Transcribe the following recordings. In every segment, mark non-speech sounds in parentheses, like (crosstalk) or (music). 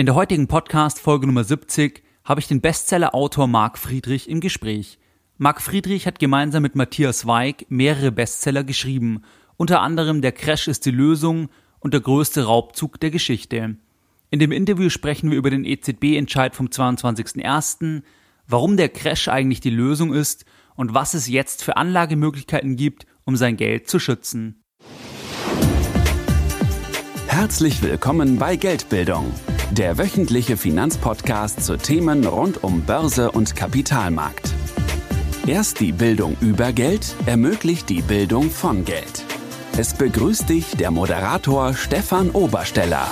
In der heutigen Podcast Folge Nummer 70 habe ich den Bestseller-Autor Marc Friedrich im Gespräch. Marc Friedrich hat gemeinsam mit Matthias Weig mehrere Bestseller geschrieben, unter anderem Der Crash ist die Lösung und der größte Raubzug der Geschichte. In dem Interview sprechen wir über den EZB-Entscheid vom 22.01., warum der Crash eigentlich die Lösung ist und was es jetzt für Anlagemöglichkeiten gibt, um sein Geld zu schützen. Herzlich willkommen bei Geldbildung, der wöchentliche Finanzpodcast zu Themen rund um Börse und Kapitalmarkt. Erst die Bildung über Geld ermöglicht die Bildung von Geld. Es begrüßt dich der Moderator Stefan Obersteller.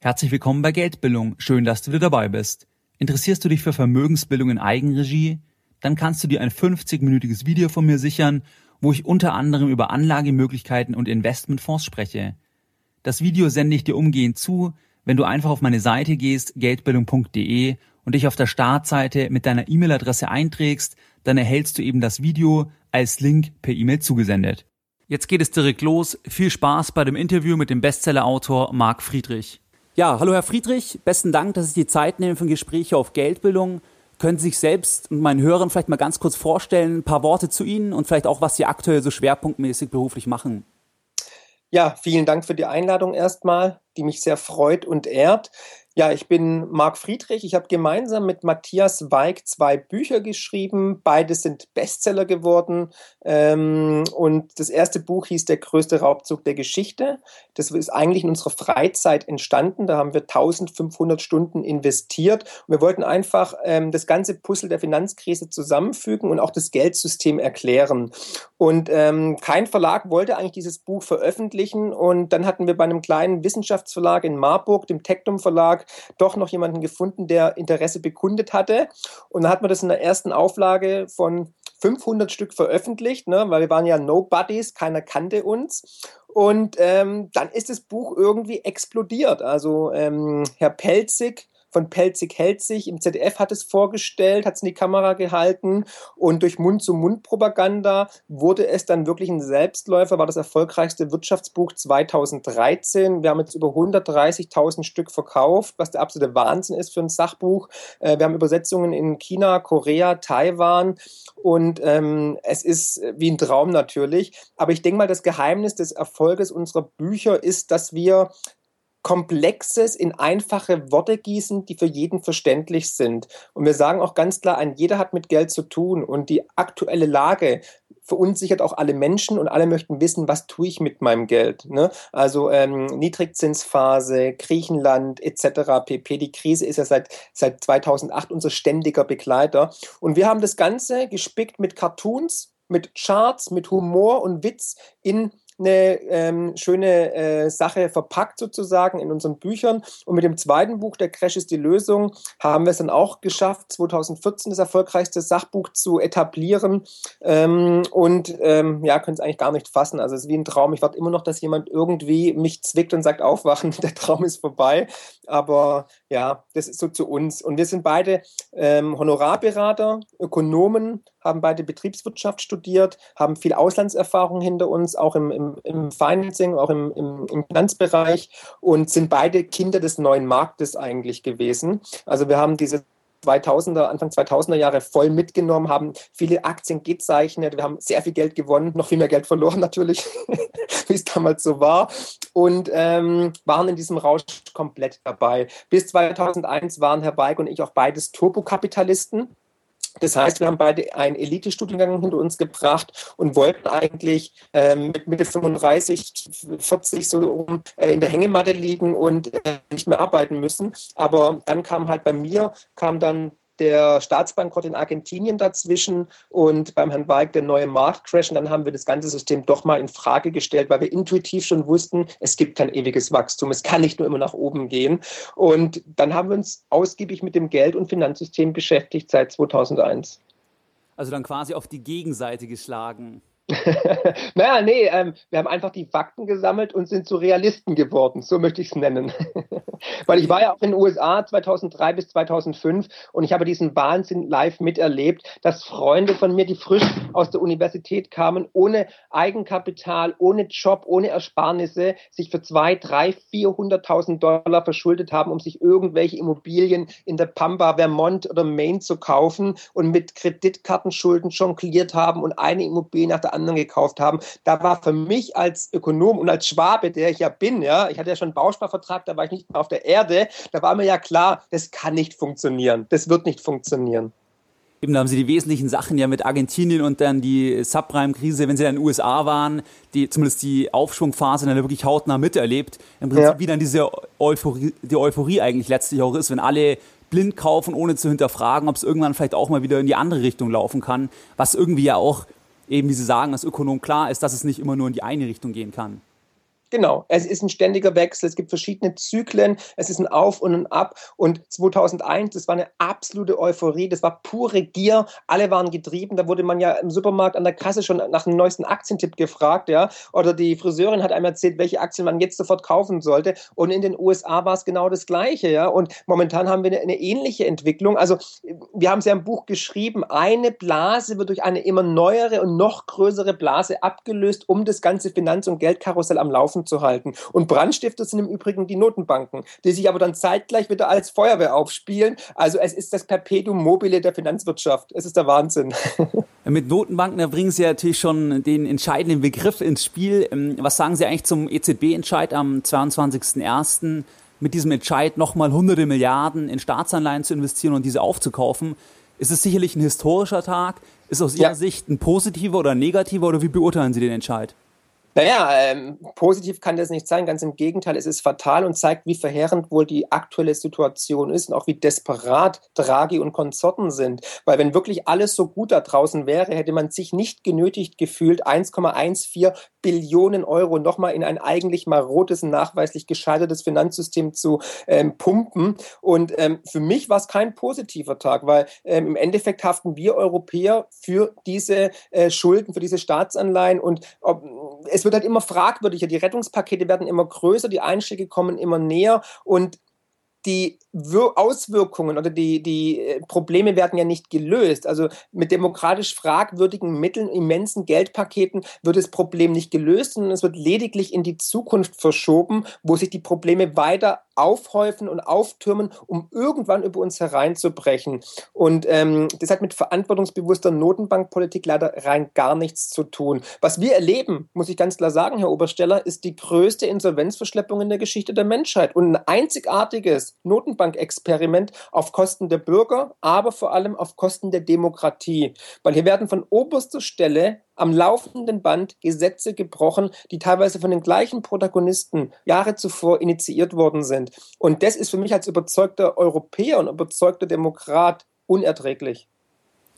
Herzlich willkommen bei Geldbildung. Schön, dass du wieder dabei bist. Interessierst du dich für Vermögensbildung in Eigenregie? Dann kannst du dir ein 50-minütiges Video von mir sichern, wo ich unter anderem über Anlagemöglichkeiten und Investmentfonds spreche. Das Video sende ich dir umgehend zu, wenn du einfach auf meine Seite gehst, geldbildung.de und dich auf der Startseite mit deiner E-Mail-Adresse einträgst, dann erhältst du eben das Video als Link per E-Mail zugesendet. Jetzt geht es direkt los. Viel Spaß bei dem Interview mit dem Bestseller-Autor Marc Friedrich. Ja, hallo Herr Friedrich, besten Dank, dass Sie die Zeit nehmen für ein Gespräch auf Geldbildung. Können Sie sich selbst und meinen Hörern vielleicht mal ganz kurz vorstellen, ein paar Worte zu Ihnen und vielleicht auch, was Sie aktuell so schwerpunktmäßig beruflich machen? Ja, vielen Dank für die Einladung erstmal, die mich sehr freut und ehrt. Ja, ich bin Marc Friedrich. Ich habe gemeinsam mit Matthias Weig zwei Bücher geschrieben. Beide sind Bestseller geworden. Ähm, und das erste Buch hieß Der größte Raubzug der Geschichte. Das ist eigentlich in unserer Freizeit entstanden. Da haben wir 1500 Stunden investiert. Wir wollten einfach ähm, das ganze Puzzle der Finanzkrise zusammenfügen und auch das Geldsystem erklären. Und ähm, kein Verlag wollte eigentlich dieses Buch veröffentlichen. Und dann hatten wir bei einem kleinen Wissenschaftsverlag in Marburg, dem Tektum Verlag, doch noch jemanden gefunden, der Interesse bekundet hatte. Und dann hat man das in der ersten Auflage von 500 Stück veröffentlicht, ne, weil wir waren ja Nobodies, keiner kannte uns. Und ähm, dann ist das Buch irgendwie explodiert. Also ähm, Herr Pelzig von Pelzig hält sich. Im ZDF hat es vorgestellt, hat es in die Kamera gehalten und durch Mund-zu-Mund-Propaganda wurde es dann wirklich ein Selbstläufer, war das erfolgreichste Wirtschaftsbuch 2013. Wir haben jetzt über 130.000 Stück verkauft, was der absolute Wahnsinn ist für ein Sachbuch. Äh, wir haben Übersetzungen in China, Korea, Taiwan und ähm, es ist wie ein Traum natürlich. Aber ich denke mal, das Geheimnis des Erfolges unserer Bücher ist, dass wir Komplexes in einfache Worte gießen, die für jeden verständlich sind. Und wir sagen auch ganz klar ein, jeder hat mit Geld zu tun und die aktuelle Lage verunsichert auch alle Menschen und alle möchten wissen, was tue ich mit meinem Geld. Ne? Also ähm, Niedrigzinsphase, Griechenland etc. pp. Die Krise ist ja seit, seit 2008 unser ständiger Begleiter. Und wir haben das Ganze gespickt mit Cartoons, mit Charts, mit Humor und Witz in eine ähm, schöne äh, Sache verpackt sozusagen in unseren Büchern. Und mit dem zweiten Buch, Der Crash ist die Lösung, haben wir es dann auch geschafft, 2014 das erfolgreichste Sachbuch zu etablieren. Ähm, und ähm, ja, können es eigentlich gar nicht fassen. Also es ist wie ein Traum. Ich warte immer noch, dass jemand irgendwie mich zwickt und sagt, aufwachen, (laughs) der Traum ist vorbei. Aber ja, das ist so zu uns. Und wir sind beide ähm, Honorarberater, Ökonomen, haben beide Betriebswirtschaft studiert, haben viel Auslandserfahrung hinter uns, auch im, im, im Financing, auch im, im, im Finanzbereich und sind beide Kinder des neuen Marktes eigentlich gewesen. Also wir haben diese 2000er, Anfang 2000er Jahre voll mitgenommen, haben viele Aktien gezeichnet, wir haben sehr viel Geld gewonnen, noch viel mehr Geld verloren natürlich, (laughs) wie es damals so war und ähm, waren in diesem Rausch komplett dabei. Bis 2001 waren Herr Beig und ich auch beides Turbokapitalisten. Das heißt, wir haben beide einen Elite-Studiengang hinter uns gebracht und wollten eigentlich ähm, mit Mitte 35, 40 so um, äh, in der Hängematte liegen und äh, nicht mehr arbeiten müssen. Aber dann kam halt bei mir, kam dann der Staatsbankrott in Argentinien dazwischen und beim Herrn Weig der neue Marktcrash. Und dann haben wir das ganze System doch mal in Frage gestellt, weil wir intuitiv schon wussten, es gibt kein ewiges Wachstum. Es kann nicht nur immer nach oben gehen. Und dann haben wir uns ausgiebig mit dem Geld- und Finanzsystem beschäftigt seit 2001. Also dann quasi auf die Gegenseite geschlagen. (laughs) naja, nee, ähm, wir haben einfach die Fakten gesammelt und sind zu Realisten geworden, so möchte ich es nennen. (laughs) Weil ich war ja auch in den USA 2003 bis 2005 und ich habe diesen Wahnsinn live miterlebt, dass Freunde von mir, die frisch aus der Universität kamen, ohne Eigenkapital, ohne Job, ohne Ersparnisse, sich für zwei, drei, vierhunderttausend Dollar verschuldet haben, um sich irgendwelche Immobilien in der Pampa, Vermont oder Maine zu kaufen und mit Kreditkartenschulden jongliert haben und eine Immobilie nach der anderen gekauft haben. Da war für mich als Ökonom und als Schwabe, der ich ja bin, ja, ich hatte ja schon einen Bausparvertrag, da war ich nicht mehr auf der Erde, da war mir ja klar, das kann nicht funktionieren. Das wird nicht funktionieren. Eben, da haben sie die wesentlichen Sachen ja mit Argentinien und dann die Subprime-Krise, wenn sie dann in den USA waren, die, zumindest die Aufschwungphase dann wirklich hautnah miterlebt. Im Prinzip ja. wie dann diese Euphorie, die Euphorie eigentlich letztlich auch ist, wenn alle blind kaufen, ohne zu hinterfragen, ob es irgendwann vielleicht auch mal wieder in die andere Richtung laufen kann, was irgendwie ja auch eben, wie Sie sagen, als Ökonom klar ist, dass es nicht immer nur in die eine Richtung gehen kann. Genau, es ist ein ständiger Wechsel, es gibt verschiedene Zyklen, es ist ein Auf und ein Ab. Und 2001, das war eine absolute Euphorie, das war pure Gier, alle waren getrieben. Da wurde man ja im Supermarkt an der Kasse schon nach dem neuesten Aktientipp gefragt, ja. Oder die Friseurin hat einem erzählt, welche Aktien man jetzt sofort kaufen sollte. Und in den USA war es genau das Gleiche, ja. Und momentan haben wir eine, eine ähnliche Entwicklung. Also, wir haben es ja im Buch geschrieben, eine Blase wird durch eine immer neuere und noch größere Blase abgelöst, um das ganze Finanz- und Geldkarussell am Laufen offen zu halten. Und Brandstifter sind im Übrigen die Notenbanken, die sich aber dann zeitgleich wieder als Feuerwehr aufspielen. Also es ist das Perpetuum mobile der Finanzwirtschaft. Es ist der Wahnsinn. (laughs) Mit Notenbanken, da bringen Sie natürlich schon den entscheidenden Begriff ins Spiel. Ähm, was sagen Sie eigentlich zum EZB-Entscheid am 22.01.? mit diesem Entscheid nochmal hunderte Milliarden in Staatsanleihen zu investieren und diese aufzukaufen. Ist es sicherlich ein historischer Tag? Ist aus Ihrer ja. Sicht ein positiver oder negativer oder wie beurteilen Sie den Entscheid? Naja, ähm, positiv kann das nicht sein, ganz im Gegenteil, es ist fatal und zeigt, wie verheerend wohl die aktuelle Situation ist und auch wie desperat Draghi und Konsorten sind. Weil wenn wirklich alles so gut da draußen wäre, hätte man sich nicht genötigt gefühlt, 1,14 Billionen Euro nochmal in ein eigentlich marodes, nachweislich gescheitertes Finanzsystem zu ähm, pumpen. Und ähm, für mich war es kein positiver Tag, weil ähm, im Endeffekt haften wir Europäer für diese äh, Schulden, für diese Staatsanleihen und ob, es es wird halt immer fragwürdiger, die Rettungspakete werden immer größer, die Einschläge kommen immer näher und die Auswirkungen oder die, die äh, Probleme werden ja nicht gelöst. Also mit demokratisch fragwürdigen Mitteln, immensen Geldpaketen wird das Problem nicht gelöst, sondern es wird lediglich in die Zukunft verschoben, wo sich die Probleme weiter aufhäufen und auftürmen, um irgendwann über uns hereinzubrechen. Und ähm, das hat mit verantwortungsbewusster Notenbankpolitik leider rein gar nichts zu tun. Was wir erleben, muss ich ganz klar sagen, Herr Obersteller, ist die größte Insolvenzverschleppung in der Geschichte der Menschheit und ein einzigartiges Notenbankexperiment auf Kosten der Bürger, aber vor allem auf Kosten der Demokratie. Weil hier werden von oberster Stelle am laufenden Band Gesetze gebrochen, die teilweise von den gleichen Protagonisten Jahre zuvor initiiert worden sind. Und das ist für mich als überzeugter Europäer und überzeugter Demokrat unerträglich.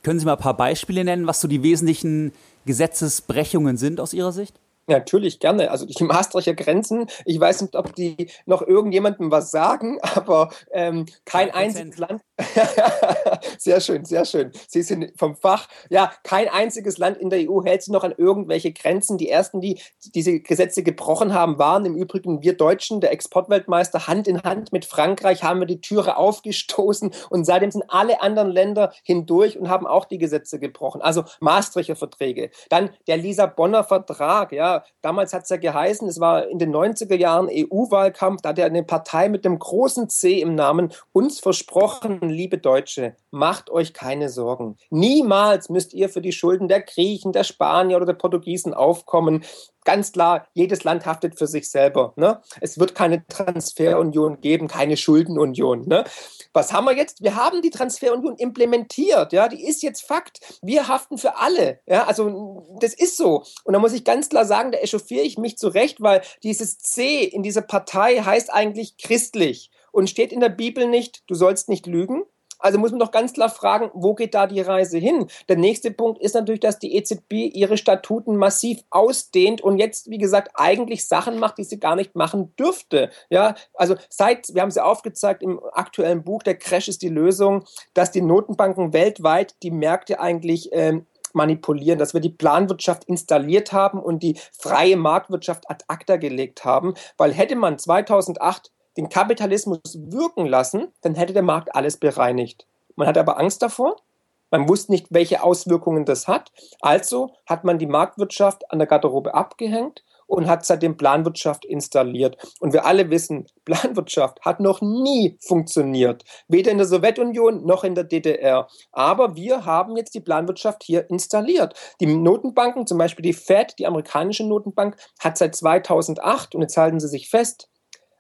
Können Sie mal ein paar Beispiele nennen, was so die wesentlichen Gesetzesbrechungen sind aus Ihrer Sicht? Natürlich gerne. Also die (laughs) Maastrichter Grenzen, ich weiß nicht, ob die noch irgendjemandem was sagen, aber ähm, kein 100%. einziges Land. (laughs) sehr schön, sehr schön. Sie sind vom Fach. Ja, kein einziges Land in der EU hält sich noch an irgendwelche Grenzen. Die ersten, die diese Gesetze gebrochen haben, waren im Übrigen wir Deutschen, der Exportweltmeister. Hand in Hand mit Frankreich haben wir die Türe aufgestoßen und seitdem sind alle anderen Länder hindurch und haben auch die Gesetze gebrochen. Also Maastrichter Verträge. Dann der Lissabonner Vertrag, ja, damals hat es ja geheißen, es war in den 90er Jahren EU-Wahlkampf, da hat ja eine Partei mit dem großen C im Namen uns versprochen, liebe Deutsche, macht euch keine Sorgen. Niemals müsst ihr für die Schulden der Griechen, der Spanier oder der Portugiesen aufkommen ganz klar, jedes Land haftet für sich selber. Ne? Es wird keine Transferunion geben, keine Schuldenunion. Ne? Was haben wir jetzt? Wir haben die Transferunion implementiert. Ja, die ist jetzt Fakt. Wir haften für alle. Ja, also das ist so. Und da muss ich ganz klar sagen, da echauffiere ich mich zurecht, weil dieses C in dieser Partei heißt eigentlich christlich und steht in der Bibel nicht, du sollst nicht lügen. Also muss man doch ganz klar fragen, wo geht da die Reise hin? Der nächste Punkt ist natürlich, dass die EZB ihre Statuten massiv ausdehnt und jetzt, wie gesagt, eigentlich Sachen macht, die sie gar nicht machen dürfte. Ja, also seit, wir haben es ja aufgezeigt im aktuellen Buch, der Crash ist die Lösung, dass die Notenbanken weltweit die Märkte eigentlich ähm, manipulieren, dass wir die Planwirtschaft installiert haben und die freie Marktwirtschaft ad acta gelegt haben, weil hätte man 2008 den Kapitalismus wirken lassen, dann hätte der Markt alles bereinigt. Man hatte aber Angst davor. Man wusste nicht, welche Auswirkungen das hat. Also hat man die Marktwirtschaft an der Garderobe abgehängt und hat seitdem Planwirtschaft installiert. Und wir alle wissen, (laughs) Planwirtschaft hat noch nie funktioniert, weder in der Sowjetunion noch in der DDR. Aber wir haben jetzt die Planwirtschaft hier installiert. Die Notenbanken, zum Beispiel die Fed, die amerikanische Notenbank, hat seit 2008, und jetzt halten Sie sich fest,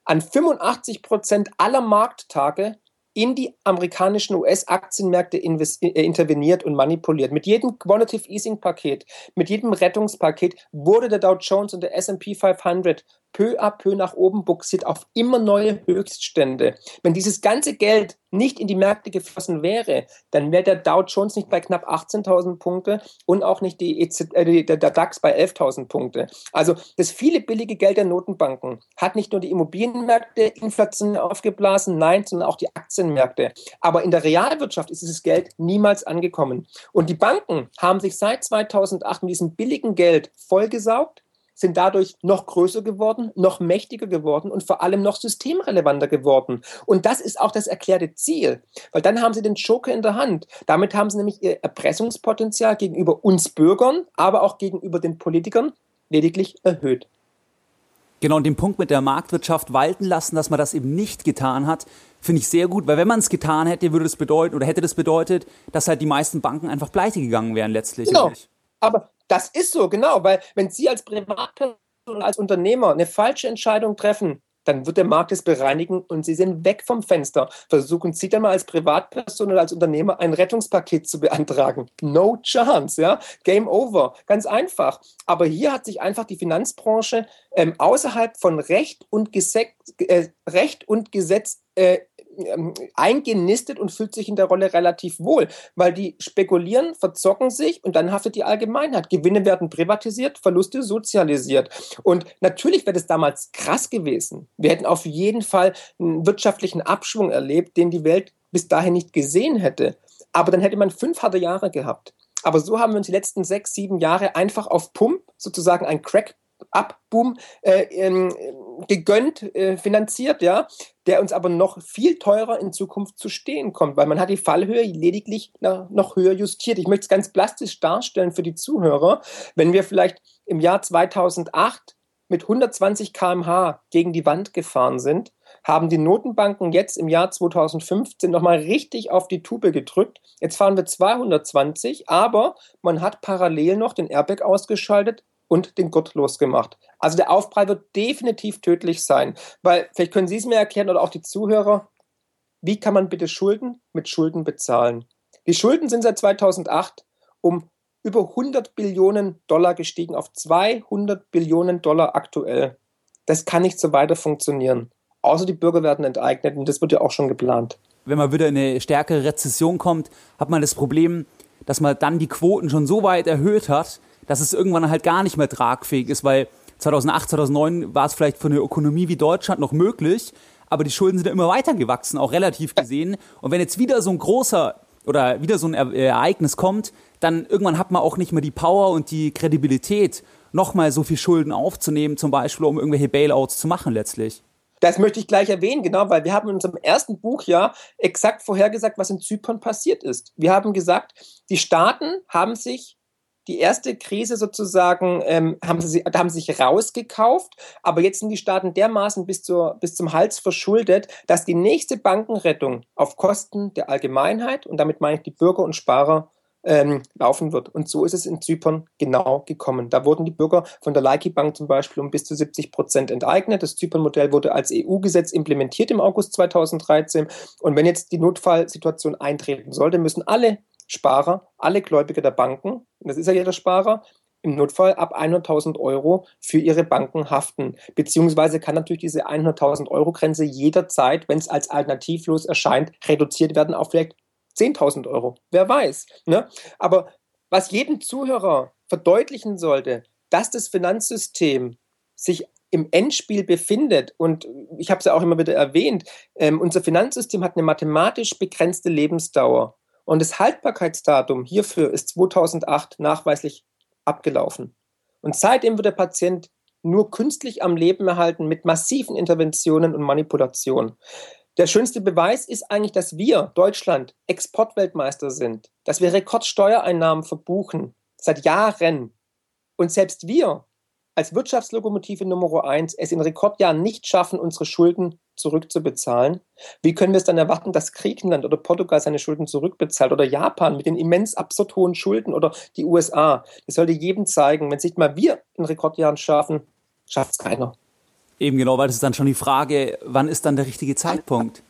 an 85 Prozent aller Markttage in die amerikanischen US-Aktienmärkte äh, interveniert und manipuliert. Mit jedem Quantitative Easing-Paket, mit jedem Rettungspaket wurde der Dow Jones und der SP 500 peu à peu nach oben buxiert auf immer neue Höchststände. Wenn dieses ganze Geld nicht in die Märkte geflossen wäre, dann wäre der Dow Jones nicht bei knapp 18.000 Punkte und auch nicht die EZ, äh, der DAX bei 11.000 Punkte. Also das viele billige Geld der Notenbanken hat nicht nur die Immobilienmärkte inflationär aufgeblasen, nein, sondern auch die Aktienmärkte. Aber in der Realwirtschaft ist dieses Geld niemals angekommen. Und die Banken haben sich seit 2008 mit diesem billigen Geld vollgesaugt sind dadurch noch größer geworden, noch mächtiger geworden und vor allem noch systemrelevanter geworden. Und das ist auch das erklärte Ziel, weil dann haben sie den Joker in der Hand. Damit haben sie nämlich ihr Erpressungspotenzial gegenüber uns Bürgern, aber auch gegenüber den Politikern lediglich erhöht. Genau, und den Punkt mit der Marktwirtschaft walten lassen, dass man das eben nicht getan hat, finde ich sehr gut, weil wenn man es getan hätte, würde das bedeuten oder hätte das bedeutet, dass halt die meisten Banken einfach pleite gegangen wären letztlich. Genau. Aber das ist so, genau, weil wenn Sie als Privatperson, als Unternehmer eine falsche Entscheidung treffen, dann wird der Markt es bereinigen und Sie sind weg vom Fenster. Versuchen Sie dann mal als Privatperson oder als Unternehmer ein Rettungspaket zu beantragen. No chance, ja. Game over. Ganz einfach. Aber hier hat sich einfach die Finanzbranche ähm, außerhalb von Recht und Gesetz, äh, Recht und Gesetz äh, ähm, eingenistet und fühlt sich in der Rolle relativ wohl, weil die spekulieren, verzocken sich und dann haftet die Allgemeinheit. Gewinne werden privatisiert, Verluste sozialisiert. Und natürlich wäre das damals krass gewesen. Wir hätten auf jeden Fall einen wirtschaftlichen Abschwung erlebt, den die Welt bis dahin nicht gesehen hätte. Aber dann hätte man fünf harte Jahre gehabt. Aber so haben wir uns die letzten sechs, sieben Jahre einfach auf Pump sozusagen ein Crack Abboom äh, ähm, gegönnt, äh, finanziert, ja, der uns aber noch viel teurer in Zukunft zu stehen kommt, weil man hat die Fallhöhe lediglich noch höher justiert. Ich möchte es ganz plastisch darstellen für die Zuhörer. Wenn wir vielleicht im Jahr 2008 mit 120 km/h gegen die Wand gefahren sind, haben die Notenbanken jetzt im Jahr 2015 nochmal richtig auf die Tube gedrückt. Jetzt fahren wir 220, aber man hat parallel noch den Airbag ausgeschaltet und den Gurt losgemacht. Also der Aufprall wird definitiv tödlich sein, weil vielleicht können Sie es mir erklären oder auch die Zuhörer, wie kann man bitte Schulden mit Schulden bezahlen? Die Schulden sind seit 2008 um über 100 Billionen Dollar gestiegen auf 200 Billionen Dollar aktuell. Das kann nicht so weiter funktionieren. Außer die Bürger werden enteignet und das wird ja auch schon geplant. Wenn man wieder in eine stärkere Rezession kommt, hat man das Problem, dass man dann die Quoten schon so weit erhöht hat, dass es irgendwann halt gar nicht mehr tragfähig ist, weil 2008, 2009 war es vielleicht für eine Ökonomie wie Deutschland noch möglich, aber die Schulden sind ja immer weiter gewachsen, auch relativ gesehen. Und wenn jetzt wieder so ein großer oder wieder so ein Ereignis kommt, dann irgendwann hat man auch nicht mehr die Power und die Kredibilität, nochmal so viel Schulden aufzunehmen, zum Beispiel, um irgendwelche Bailouts zu machen letztlich. Das möchte ich gleich erwähnen, genau, weil wir haben in unserem ersten Buch ja exakt vorhergesagt, was in Zypern passiert ist. Wir haben gesagt, die Staaten haben sich die erste Krise sozusagen ähm, haben sie haben sich rausgekauft, aber jetzt sind die Staaten dermaßen bis, zur, bis zum Hals verschuldet, dass die nächste Bankenrettung auf Kosten der Allgemeinheit, und damit meine ich die Bürger und Sparer, ähm, laufen wird. Und so ist es in Zypern genau gekommen. Da wurden die Bürger von der Laiki Bank zum Beispiel um bis zu 70 Prozent enteignet. Das Zypern-Modell wurde als EU-Gesetz implementiert im August 2013. Und wenn jetzt die Notfallsituation eintreten sollte, müssen alle Sparer, alle Gläubiger der Banken, und das ist ja jeder Sparer, im Notfall ab 100.000 Euro für ihre Banken haften. Beziehungsweise kann natürlich diese 100.000 Euro Grenze jederzeit, wenn es als alternativlos erscheint, reduziert werden auf vielleicht 10.000 Euro. Wer weiß. Ne? Aber was jedem Zuhörer verdeutlichen sollte, dass das Finanzsystem sich im Endspiel befindet, und ich habe es ja auch immer wieder erwähnt, ähm, unser Finanzsystem hat eine mathematisch begrenzte Lebensdauer. Und das Haltbarkeitsdatum hierfür ist 2008 nachweislich abgelaufen. Und seitdem wird der Patient nur künstlich am Leben erhalten mit massiven Interventionen und Manipulationen. Der schönste Beweis ist eigentlich, dass wir, Deutschland, Exportweltmeister sind, dass wir Rekordsteuereinnahmen verbuchen seit Jahren. Und selbst wir als Wirtschaftslokomotive Nummer eins es in Rekordjahren nicht schaffen, unsere Schulden zurückzubezahlen. Wie können wir es dann erwarten, dass Griechenland oder Portugal seine Schulden zurückbezahlt oder Japan mit den immens absurd hohen Schulden oder die USA? Das sollte jedem zeigen, wenn es nicht mal wir in Rekordjahren schaffen, schafft es keiner. Eben genau, weil das ist dann schon die Frage, wann ist dann der richtige Zeitpunkt?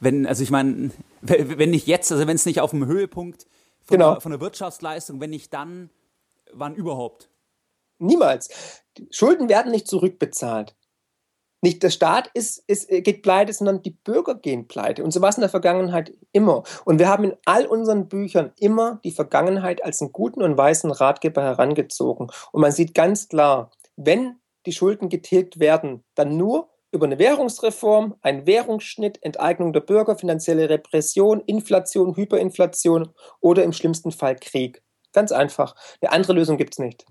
Wenn, also ich meine, wenn nicht jetzt, also wenn es nicht auf dem Höhepunkt von, genau. der, von der Wirtschaftsleistung, wenn nicht dann, wann überhaupt? Niemals. Schulden werden nicht zurückbezahlt. Nicht der Staat ist, ist, geht pleite, sondern die Bürger gehen pleite. Und so war es in der Vergangenheit immer. Und wir haben in all unseren Büchern immer die Vergangenheit als einen guten und weißen Ratgeber herangezogen. Und man sieht ganz klar, wenn die Schulden getilgt werden, dann nur über eine Währungsreform, einen Währungsschnitt, Enteignung der Bürger, finanzielle Repression, Inflation, Hyperinflation oder im schlimmsten Fall Krieg. Ganz einfach. Eine andere Lösung gibt es nicht.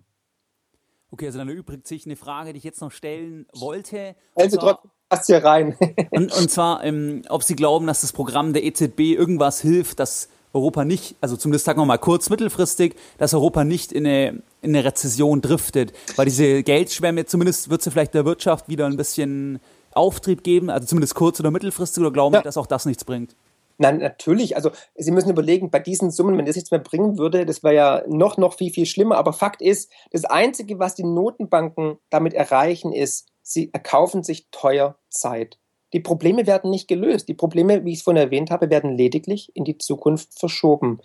Okay, also dann erübrigt sich eine Frage, die ich jetzt noch stellen wollte. Also trotzdem passt hier rein. und, und zwar, ähm, ob Sie glauben, dass das Programm der EZB irgendwas hilft, dass Europa nicht, also zumindest sagen wir mal kurz, mittelfristig, dass Europa nicht in eine, in eine Rezession driftet. Weil diese Geldschwemme, zumindest wird sie vielleicht der Wirtschaft wieder ein bisschen Auftrieb geben, also zumindest kurz- oder mittelfristig, oder glauben ja. Sie, dass auch das nichts bringt? Nein, natürlich. Also Sie müssen überlegen, bei diesen Summen, wenn das nichts mehr bringen würde, das wäre ja noch, noch viel, viel schlimmer. Aber Fakt ist, das Einzige, was die Notenbanken damit erreichen, ist, sie erkaufen sich teuer Zeit. Die Probleme werden nicht gelöst. Die Probleme, wie ich es vorhin erwähnt habe, werden lediglich in die Zukunft verschoben.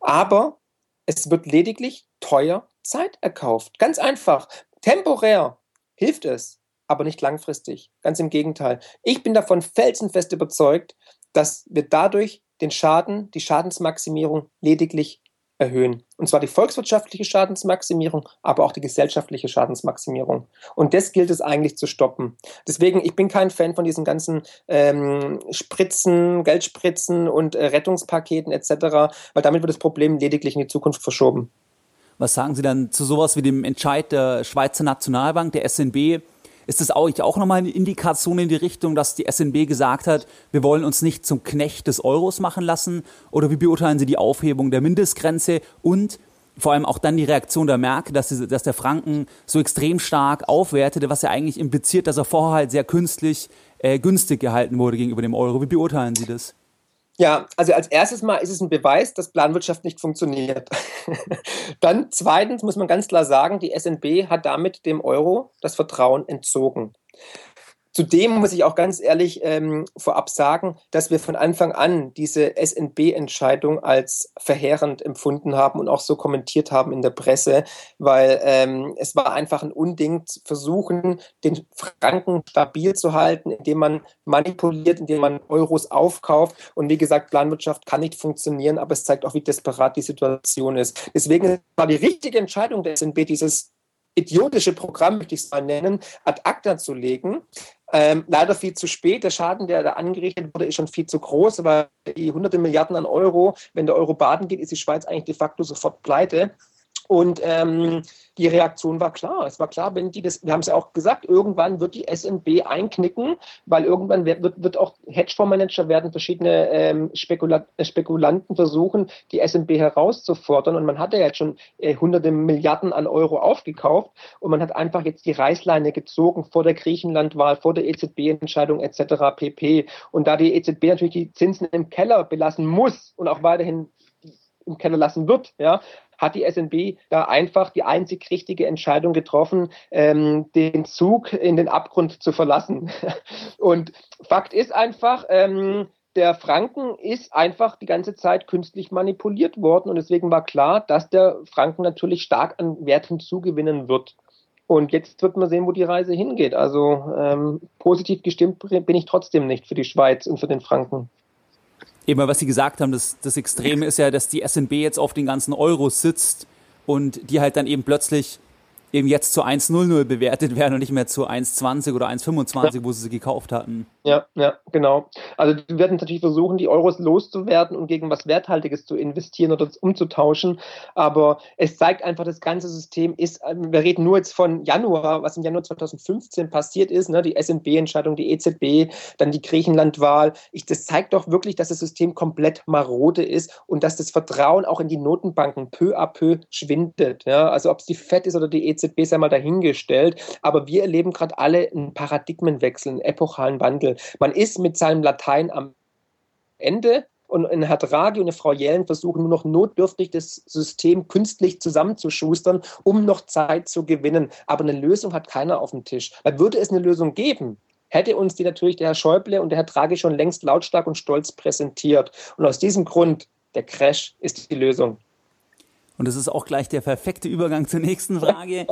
Aber es wird lediglich teuer Zeit erkauft. Ganz einfach. Temporär hilft es, aber nicht langfristig. Ganz im Gegenteil. Ich bin davon felsenfest überzeugt, dass wir dadurch den Schaden, die Schadensmaximierung lediglich erhöhen. Und zwar die volkswirtschaftliche Schadensmaximierung, aber auch die gesellschaftliche Schadensmaximierung. Und das gilt es eigentlich zu stoppen. Deswegen, ich bin kein Fan von diesen ganzen ähm, Spritzen, Geldspritzen und äh, Rettungspaketen etc., weil damit wird das Problem lediglich in die Zukunft verschoben. Was sagen Sie dann zu sowas wie dem Entscheid der Schweizer Nationalbank, der SNB, ist das auch, auch nochmal eine Indikation in die Richtung, dass die SNB gesagt hat, wir wollen uns nicht zum Knecht des Euros machen lassen? Oder wie beurteilen Sie die Aufhebung der Mindestgrenze und vor allem auch dann die Reaktion der Merkel, dass, dass der Franken so extrem stark aufwertete, was ja eigentlich impliziert, dass er vorher halt sehr künstlich äh, günstig gehalten wurde gegenüber dem Euro. Wie beurteilen Sie das? Ja, also als erstes Mal ist es ein Beweis, dass Planwirtschaft nicht funktioniert. (laughs) Dann zweitens muss man ganz klar sagen, die SNB hat damit dem Euro das Vertrauen entzogen. Zudem muss ich auch ganz ehrlich ähm, vorab sagen, dass wir von Anfang an diese SNB-Entscheidung als verheerend empfunden haben und auch so kommentiert haben in der Presse, weil ähm, es war einfach ein Unding zu versuchen, den Franken stabil zu halten, indem man manipuliert, indem man Euros aufkauft. Und wie gesagt, Planwirtschaft kann nicht funktionieren, aber es zeigt auch, wie desperat die Situation ist. Deswegen war die richtige Entscheidung der SNB, dieses idiotische Programm, möchte ich es mal nennen, ad acta zu legen. Ähm, leider viel zu spät. Der Schaden, der da angerichtet wurde, ist schon viel zu groß, weil die hunderte Milliarden an Euro, wenn der Euro baden geht, ist die Schweiz eigentlich de facto sofort pleite. Und ähm, die Reaktion war klar. Es war klar, wenn die das, wir haben es ja auch gesagt, irgendwann wird die SNB einknicken, weil irgendwann wird, wird auch Hedgefondsmanager werden verschiedene ähm, Spekula äh, Spekulanten versuchen, die SNB herauszufordern. Und man hatte ja jetzt schon äh, hunderte Milliarden an Euro aufgekauft und man hat einfach jetzt die Reißleine gezogen vor der Griechenlandwahl, vor der EZB-Entscheidung etc. pp. Und da die EZB natürlich die Zinsen im Keller belassen muss und auch weiterhin im Keller lassen wird, ja, hat die SNB da einfach die einzig richtige Entscheidung getroffen, ähm, den Zug in den Abgrund zu verlassen. (laughs) Und Fakt ist einfach, ähm, der Franken ist einfach die ganze Zeit künstlich manipuliert worden und deswegen war klar, dass der Franken natürlich stark an Wert hinzugewinnen wird. Und jetzt wird man sehen, wo die Reise hingeht. Also ähm, positiv gestimmt bin ich trotzdem nicht für die Schweiz und für den Franken. Eben, was Sie gesagt haben, das, das Extreme ist ja, dass die SNB jetzt auf den ganzen Euros sitzt und die halt dann eben plötzlich eben jetzt zu 1,00 bewertet werden und nicht mehr zu 1,20 oder 1,25, ja. wo sie sie gekauft hatten. Ja, ja, genau. Also wir werden natürlich versuchen, die Euros loszuwerden und gegen was Werthaltiges zu investieren oder umzutauschen. Aber es zeigt einfach, das ganze System ist, wir reden nur jetzt von Januar, was im Januar 2015 passiert ist, ne, die SNB-Entscheidung, die EZB, dann die Griechenland-Wahl. das zeigt doch wirklich, dass das System komplett marode ist und dass das Vertrauen auch in die Notenbanken peu à peu schwindet. Ja? Also ob es die FED ist oder die EZB, sei mal dahingestellt. Aber wir erleben gerade alle einen Paradigmenwechsel, einen epochalen Wandel. Man ist mit seinem Latein am Ende und Herr Draghi und Frau Jellen versuchen nur noch notdürftig das System künstlich zusammenzuschustern, um noch Zeit zu gewinnen. Aber eine Lösung hat keiner auf dem Tisch. Weil würde es eine Lösung geben, hätte uns die natürlich der Herr Schäuble und der Herr Draghi schon längst lautstark und stolz präsentiert. Und aus diesem Grund, der Crash ist die Lösung. Und das ist auch gleich der perfekte Übergang zur nächsten Frage.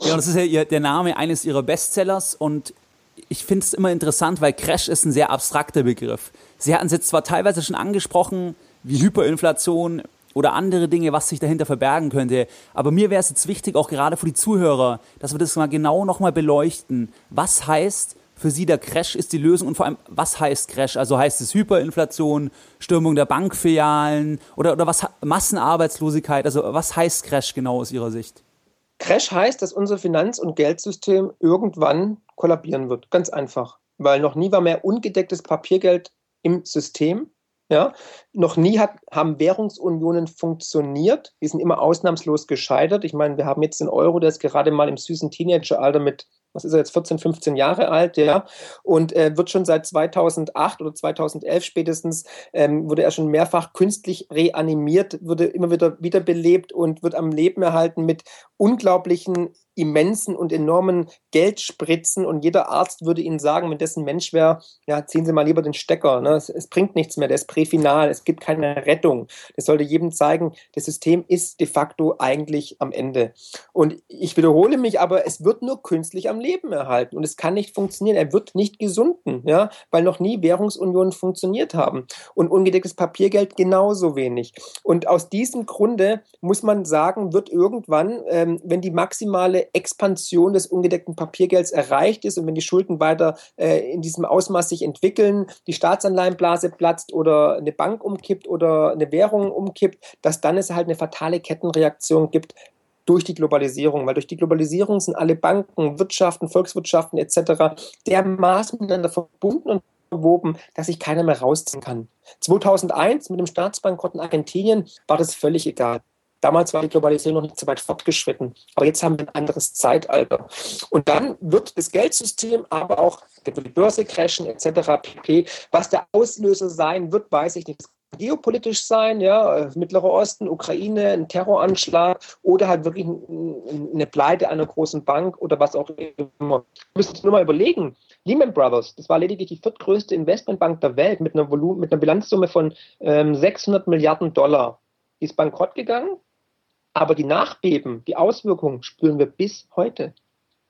ja, das ist ja ihr, der Name eines ihrer Bestsellers und ich finde es immer interessant, weil Crash ist ein sehr abstrakter Begriff. Sie hatten es jetzt zwar teilweise schon angesprochen, wie Hyperinflation oder andere Dinge, was sich dahinter verbergen könnte, aber mir wäre es jetzt wichtig, auch gerade für die Zuhörer, dass wir das mal genau nochmal beleuchten. Was heißt für Sie der Crash ist die Lösung und vor allem, was heißt Crash? Also heißt es Hyperinflation, Stürmung der Bankfilialen oder, oder was Massenarbeitslosigkeit? Also was heißt Crash genau aus Ihrer Sicht? Crash heißt, dass unser Finanz- und Geldsystem irgendwann kollabieren wird. Ganz einfach. Weil noch nie war mehr ungedecktes Papiergeld im System. Ja, noch nie hat, haben Währungsunionen funktioniert. Die sind immer ausnahmslos gescheitert. Ich meine, wir haben jetzt den Euro, der ist gerade mal im süßen Teenageralter mit was ist er jetzt, 14, 15 Jahre alt, ja, und äh, wird schon seit 2008 oder 2011 spätestens, ähm, wurde er schon mehrfach künstlich reanimiert, wurde immer wieder wiederbelebt und wird am Leben erhalten mit unglaublichen immensen und enormen Geldspritzen und jeder Arzt würde Ihnen sagen, wenn das ein Mensch wäre, ja, ziehen Sie mal lieber den Stecker. Ne? Es, es, bringt nichts mehr, der ist präfinal, es gibt keine Rettung. Das sollte jedem zeigen, das System ist de facto eigentlich am Ende. Und ich wiederhole mich, aber es wird nur künstlich am Leben erhalten und es kann nicht funktionieren. Er wird nicht gesunden, ja, weil noch nie Währungsunionen funktioniert haben und ungedecktes Papiergeld genauso wenig. Und aus diesem Grunde muss man sagen, wird irgendwann, ähm, wenn die maximale Expansion des ungedeckten Papiergelds erreicht ist und wenn die Schulden weiter äh, in diesem Ausmaß sich entwickeln, die Staatsanleihenblase platzt oder eine Bank umkippt oder eine Währung umkippt, dass dann es halt eine fatale Kettenreaktion gibt, durch die Globalisierung, weil durch die Globalisierung sind alle Banken, Wirtschaften, Volkswirtschaften etc. dermaßen miteinander verbunden und verwoben, dass sich keiner mehr rausziehen kann. 2001 mit dem Staatsbankrott in Argentinien war das völlig egal. Damals war die Globalisierung noch nicht so weit fortgeschritten. Aber jetzt haben wir ein anderes Zeitalter. Und dann wird das Geldsystem, aber auch die Börse crashen etc. pp. Was der Auslöser sein wird, weiß ich nicht geopolitisch sein, ja, Mittlerer Osten, Ukraine, ein Terroranschlag oder halt wirklich eine Pleite einer großen Bank oder was auch immer. Müssen uns nur mal überlegen. Lehman Brothers, das war lediglich die viertgrößte Investmentbank der Welt mit einer, Volumen, mit einer Bilanzsumme von ähm, 600 Milliarden Dollar. Die ist bankrott gegangen, aber die Nachbeben, die Auswirkungen spüren wir bis heute.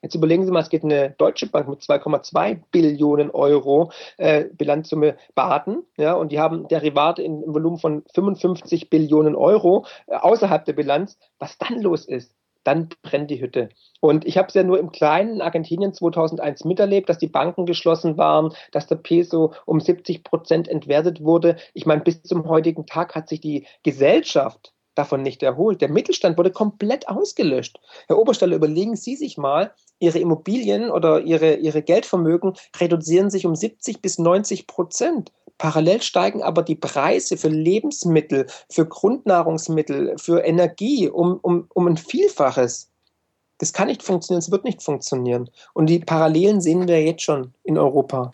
Jetzt überlegen Sie mal, es geht eine Deutsche Bank mit 2,2 Billionen Euro äh, Bilanzsumme Baden, ja, und die haben Derivate im Volumen von 55 Billionen Euro äh, außerhalb der Bilanz. Was dann los ist, dann brennt die Hütte. Und ich habe es ja nur im kleinen Argentinien 2001 miterlebt, dass die Banken geschlossen waren, dass der Peso um 70 Prozent entwertet wurde. Ich meine, bis zum heutigen Tag hat sich die Gesellschaft davon nicht erholt. Der Mittelstand wurde komplett ausgelöscht. Herr Obersteller, überlegen Sie sich mal, Ihre Immobilien oder Ihre, Ihre Geldvermögen reduzieren sich um 70 bis 90 Prozent. Parallel steigen aber die Preise für Lebensmittel, für Grundnahrungsmittel, für Energie um, um, um ein Vielfaches. Das kann nicht funktionieren, es wird nicht funktionieren. Und die Parallelen sehen wir jetzt schon in Europa.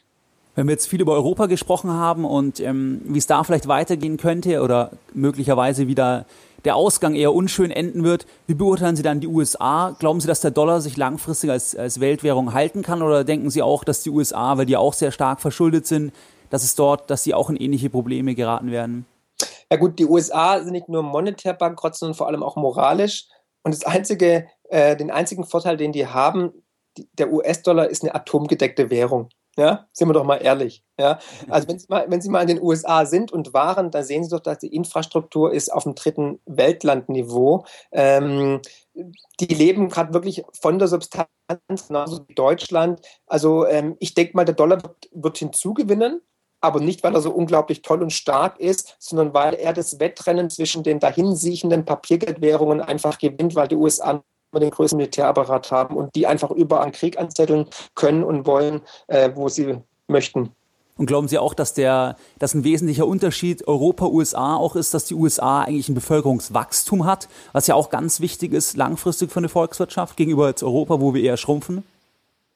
Wenn wir jetzt viel über Europa gesprochen haben und ähm, wie es da vielleicht weitergehen könnte oder möglicherweise wieder der Ausgang eher unschön enden wird. Wie beurteilen Sie dann die USA? Glauben Sie, dass der Dollar sich langfristig als, als Weltwährung halten kann oder denken Sie auch, dass die USA, weil die auch sehr stark verschuldet sind, dass es dort, dass sie auch in ähnliche Probleme geraten werden? Ja gut, die USA sind nicht nur monetär bankrott, sondern vor allem auch moralisch. Und das einzige, äh, den einzigen Vorteil, den die haben, die, der US-Dollar ist eine atomgedeckte Währung. Ja, sind wir doch mal ehrlich. Ja, also wenn Sie, mal, wenn Sie mal in den USA sind und waren, da sehen Sie doch, dass die Infrastruktur ist auf dem dritten Weltlandniveau. Ähm, die leben gerade wirklich von der Substanz, genauso wie Deutschland. Also ähm, ich denke mal, der Dollar wird, wird hinzugewinnen aber nicht, weil er so unglaublich toll und stark ist, sondern weil er das Wettrennen zwischen den dahinsiechenden Papiergeldwährungen einfach gewinnt, weil die USA den größten Militärapparat haben und die einfach überall einen Krieg anzetteln können und wollen, äh, wo sie möchten. Und glauben Sie auch, dass der, dass ein wesentlicher Unterschied Europa-USA auch ist, dass die USA eigentlich ein Bevölkerungswachstum hat, was ja auch ganz wichtig ist langfristig für eine Volkswirtschaft gegenüber jetzt Europa, wo wir eher schrumpfen?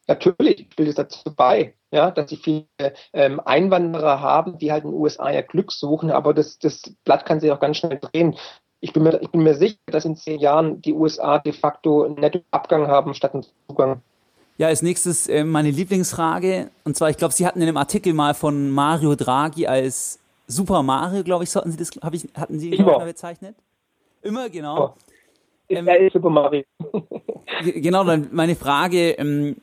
Natürlich spielt es dazu bei, ja, dass sie viele ähm, Einwanderer haben, die halt in den USA ja Glück suchen, aber das, das Blatt kann sich auch ganz schnell drehen. Ich bin, mir, ich bin mir sicher, dass in zehn Jahren die USA de facto einen Nettoabgang haben statt einen Zugang. Ja, als nächstes äh, meine Lieblingsfrage. Und zwar, ich glaube, Sie hatten in einem Artikel mal von Mario Draghi als Super Mario, glaube ich, hatten Sie das, ich, hatten Sie ihn mal bezeichnet? Immer, genau. Oh. Ähm, er Super Mario. genau, dann meine Frage, ähm,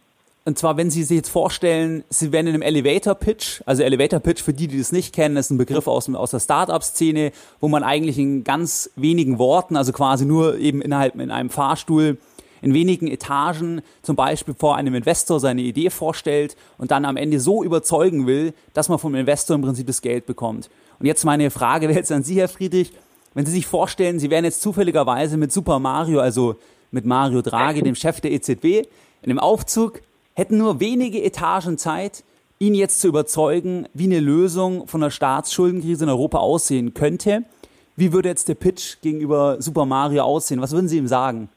und zwar, wenn Sie sich jetzt vorstellen, Sie wären in einem Elevator Pitch, also Elevator Pitch, für die, die das nicht kennen, ist ein Begriff aus, aus der Startup-Szene, wo man eigentlich in ganz wenigen Worten, also quasi nur eben innerhalb in einem Fahrstuhl, in wenigen Etagen zum Beispiel vor einem Investor seine Idee vorstellt und dann am Ende so überzeugen will, dass man vom Investor im Prinzip das Geld bekommt. Und jetzt meine Frage wäre jetzt an Sie, Herr Friedrich, wenn Sie sich vorstellen, Sie wären jetzt zufälligerweise mit Super Mario, also mit Mario Draghi, dem Chef der EZB, in einem Aufzug hätten nur wenige Etagen Zeit, ihn jetzt zu überzeugen, wie eine Lösung von der Staatsschuldenkrise in Europa aussehen könnte. Wie würde jetzt der Pitch gegenüber Super Mario aussehen? Was würden Sie ihm sagen?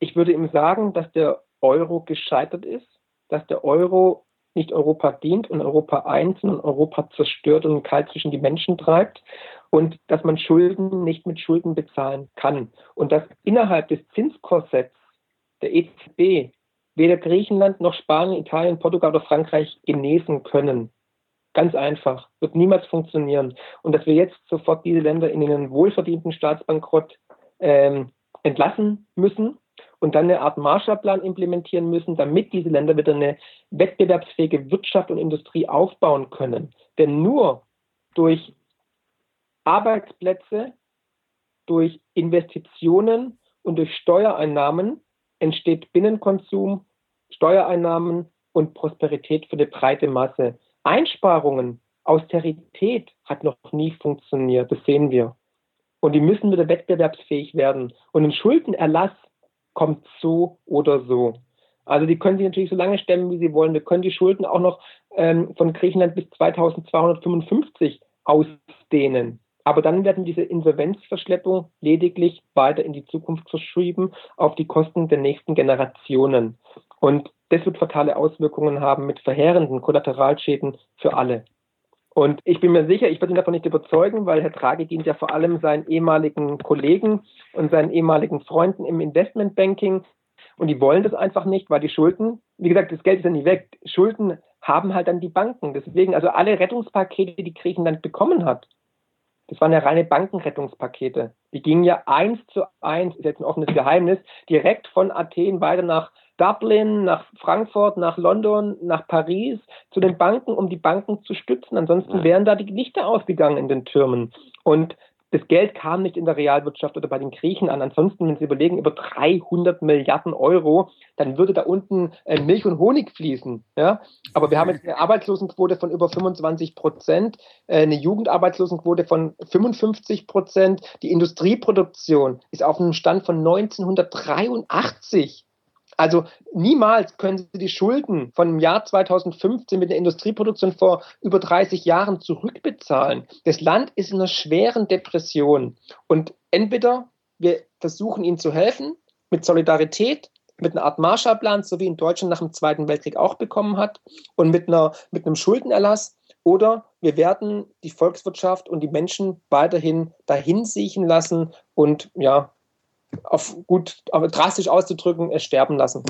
Ich würde ihm sagen, dass der Euro gescheitert ist, dass der Euro nicht Europa dient und Europa eins, sondern Europa zerstört und kalt zwischen die Menschen treibt und dass man Schulden nicht mit Schulden bezahlen kann und dass innerhalb des Zinskorsetts der EZB weder Griechenland noch Spanien, Italien, Portugal oder Frankreich genesen können. Ganz einfach. Wird niemals funktionieren. Und dass wir jetzt sofort diese Länder in einen wohlverdienten Staatsbankrott ähm, entlassen müssen und dann eine Art Marshallplan implementieren müssen, damit diese Länder wieder eine wettbewerbsfähige Wirtschaft und Industrie aufbauen können. Denn nur durch Arbeitsplätze, durch Investitionen und durch Steuereinnahmen entsteht Binnenkonsum Steuereinnahmen und Prosperität für die breite Masse. Einsparungen, Austerität hat noch nie funktioniert, das sehen wir. Und die müssen wieder wettbewerbsfähig werden. Und ein Schuldenerlass kommt so oder so. Also die können sich natürlich so lange stemmen, wie sie wollen. Wir können die Schulden auch noch ähm, von Griechenland bis 2255 ausdehnen. Aber dann werden diese Insolvenzverschleppung lediglich weiter in die Zukunft verschrieben auf die Kosten der nächsten Generationen. Und das wird fatale Auswirkungen haben mit verheerenden Kollateralschäden für alle. Und ich bin mir sicher, ich werde ihn davon nicht überzeugen, weil Herr Draghi dient ja vor allem seinen ehemaligen Kollegen und seinen ehemaligen Freunden im Investmentbanking. Und die wollen das einfach nicht, weil die Schulden, wie gesagt, das Geld ist ja nie weg. Schulden haben halt dann die Banken. Deswegen, also alle Rettungspakete, die Griechenland bekommen hat, das waren ja reine Bankenrettungspakete. Die gingen ja eins zu eins, ist jetzt ein offenes Geheimnis, direkt von Athen weiter nach Dublin, nach Frankfurt, nach London, nach Paris zu den Banken, um die Banken zu stützen. Ansonsten wären da die Lichter ausgegangen in den Türmen. Und das Geld kam nicht in der Realwirtschaft oder bei den Griechen an. Ansonsten, wenn Sie überlegen, über 300 Milliarden Euro, dann würde da unten äh, Milch und Honig fließen. Ja? Aber wir haben jetzt eine Arbeitslosenquote von über 25 Prozent, äh, eine Jugendarbeitslosenquote von 55 Prozent. Die Industrieproduktion ist auf einem Stand von 1983. Also niemals können Sie die Schulden von dem Jahr 2015 mit der Industrieproduktion vor über 30 Jahren zurückbezahlen. Das Land ist in einer schweren Depression. Und entweder wir versuchen ihnen zu helfen mit Solidarität, mit einer Art Marshallplan, so wie in Deutschland nach dem Zweiten Weltkrieg auch bekommen hat, und mit, einer, mit einem Schuldenerlass. Oder wir werden die Volkswirtschaft und die Menschen weiterhin dahin siechen lassen und ja, auf gut, aber drastisch auszudrücken, es sterben lassen.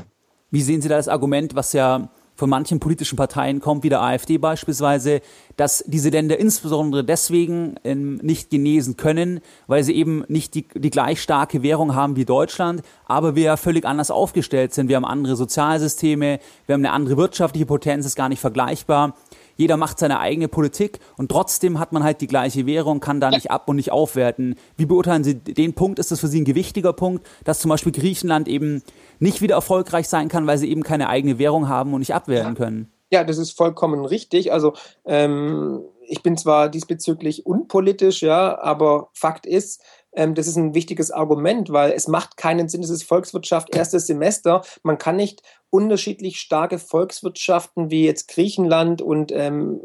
Wie sehen Sie da das Argument, was ja von manchen politischen Parteien kommt, wie der AfD beispielsweise, dass diese Länder insbesondere deswegen ähm, nicht genesen können, weil sie eben nicht die, die gleich starke Währung haben wie Deutschland, aber wir ja völlig anders aufgestellt sind. Wir haben andere Sozialsysteme, wir haben eine andere wirtschaftliche Potenz, ist gar nicht vergleichbar jeder macht seine eigene Politik und trotzdem hat man halt die gleiche Währung, kann da nicht ab und nicht aufwerten. Wie beurteilen Sie den Punkt? Ist das für Sie ein gewichtiger Punkt, dass zum Beispiel Griechenland eben nicht wieder erfolgreich sein kann, weil sie eben keine eigene Währung haben und nicht abwehren können? Ja, das ist vollkommen richtig. Also ähm, ich bin zwar diesbezüglich unpolitisch, ja, aber Fakt ist, ähm, das ist ein wichtiges Argument, weil es macht keinen Sinn, das ist Volkswirtschaft erstes Semester. Man kann nicht unterschiedlich starke Volkswirtschaften wie jetzt Griechenland und ähm,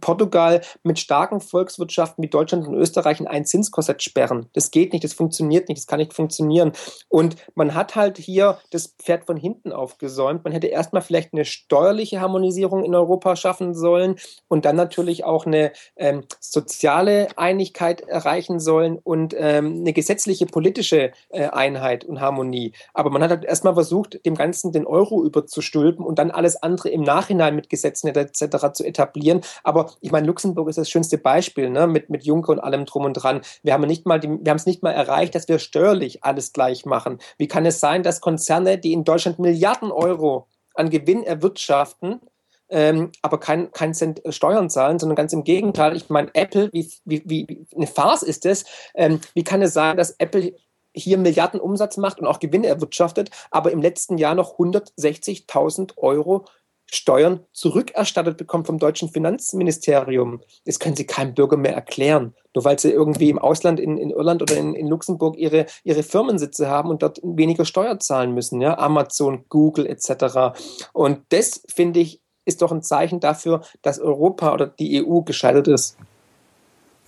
Portugal mit starken Volkswirtschaften wie Deutschland und Österreich in ein Zinskorsett sperren. Das geht nicht, das funktioniert nicht, das kann nicht funktionieren. Und man hat halt hier das Pferd von hinten aufgesäumt. Man hätte erstmal vielleicht eine steuerliche Harmonisierung in Europa schaffen sollen und dann natürlich auch eine ähm, soziale Einigkeit erreichen sollen und ähm, eine gesetzliche politische äh, Einheit und Harmonie. Aber man hat halt erstmal versucht, dem Ganzen den Euro überzustülpen und dann alles andere im Nachhinein mit Gesetzen etc. zu etablieren. Aber ich meine, Luxemburg ist das schönste Beispiel, ne? mit, mit Juncker und allem drum und dran. Wir haben nicht mal die, wir haben es nicht mal erreicht, dass wir steuerlich alles gleich machen. Wie kann es sein, dass Konzerne, die in Deutschland Milliarden Euro an Gewinn erwirtschaften, ähm, aber kein, kein Cent Steuern zahlen, sondern ganz im Gegenteil. Ich meine, Apple, wie, wie, wie eine Farce ist es. Ähm, wie kann es sein, dass Apple hier Milliarden Umsatz macht und auch Gewinne erwirtschaftet, aber im letzten Jahr noch 160.000 Euro Steuern zurückerstattet bekommt vom deutschen Finanzministerium. Das können Sie keinem Bürger mehr erklären. Nur weil sie irgendwie im Ausland in, in Irland oder in, in Luxemburg ihre, ihre Firmensitze haben und dort weniger Steuer zahlen müssen. Ja? Amazon, Google etc. Und das, finde ich, ist doch ein Zeichen dafür, dass Europa oder die EU gescheitert ist.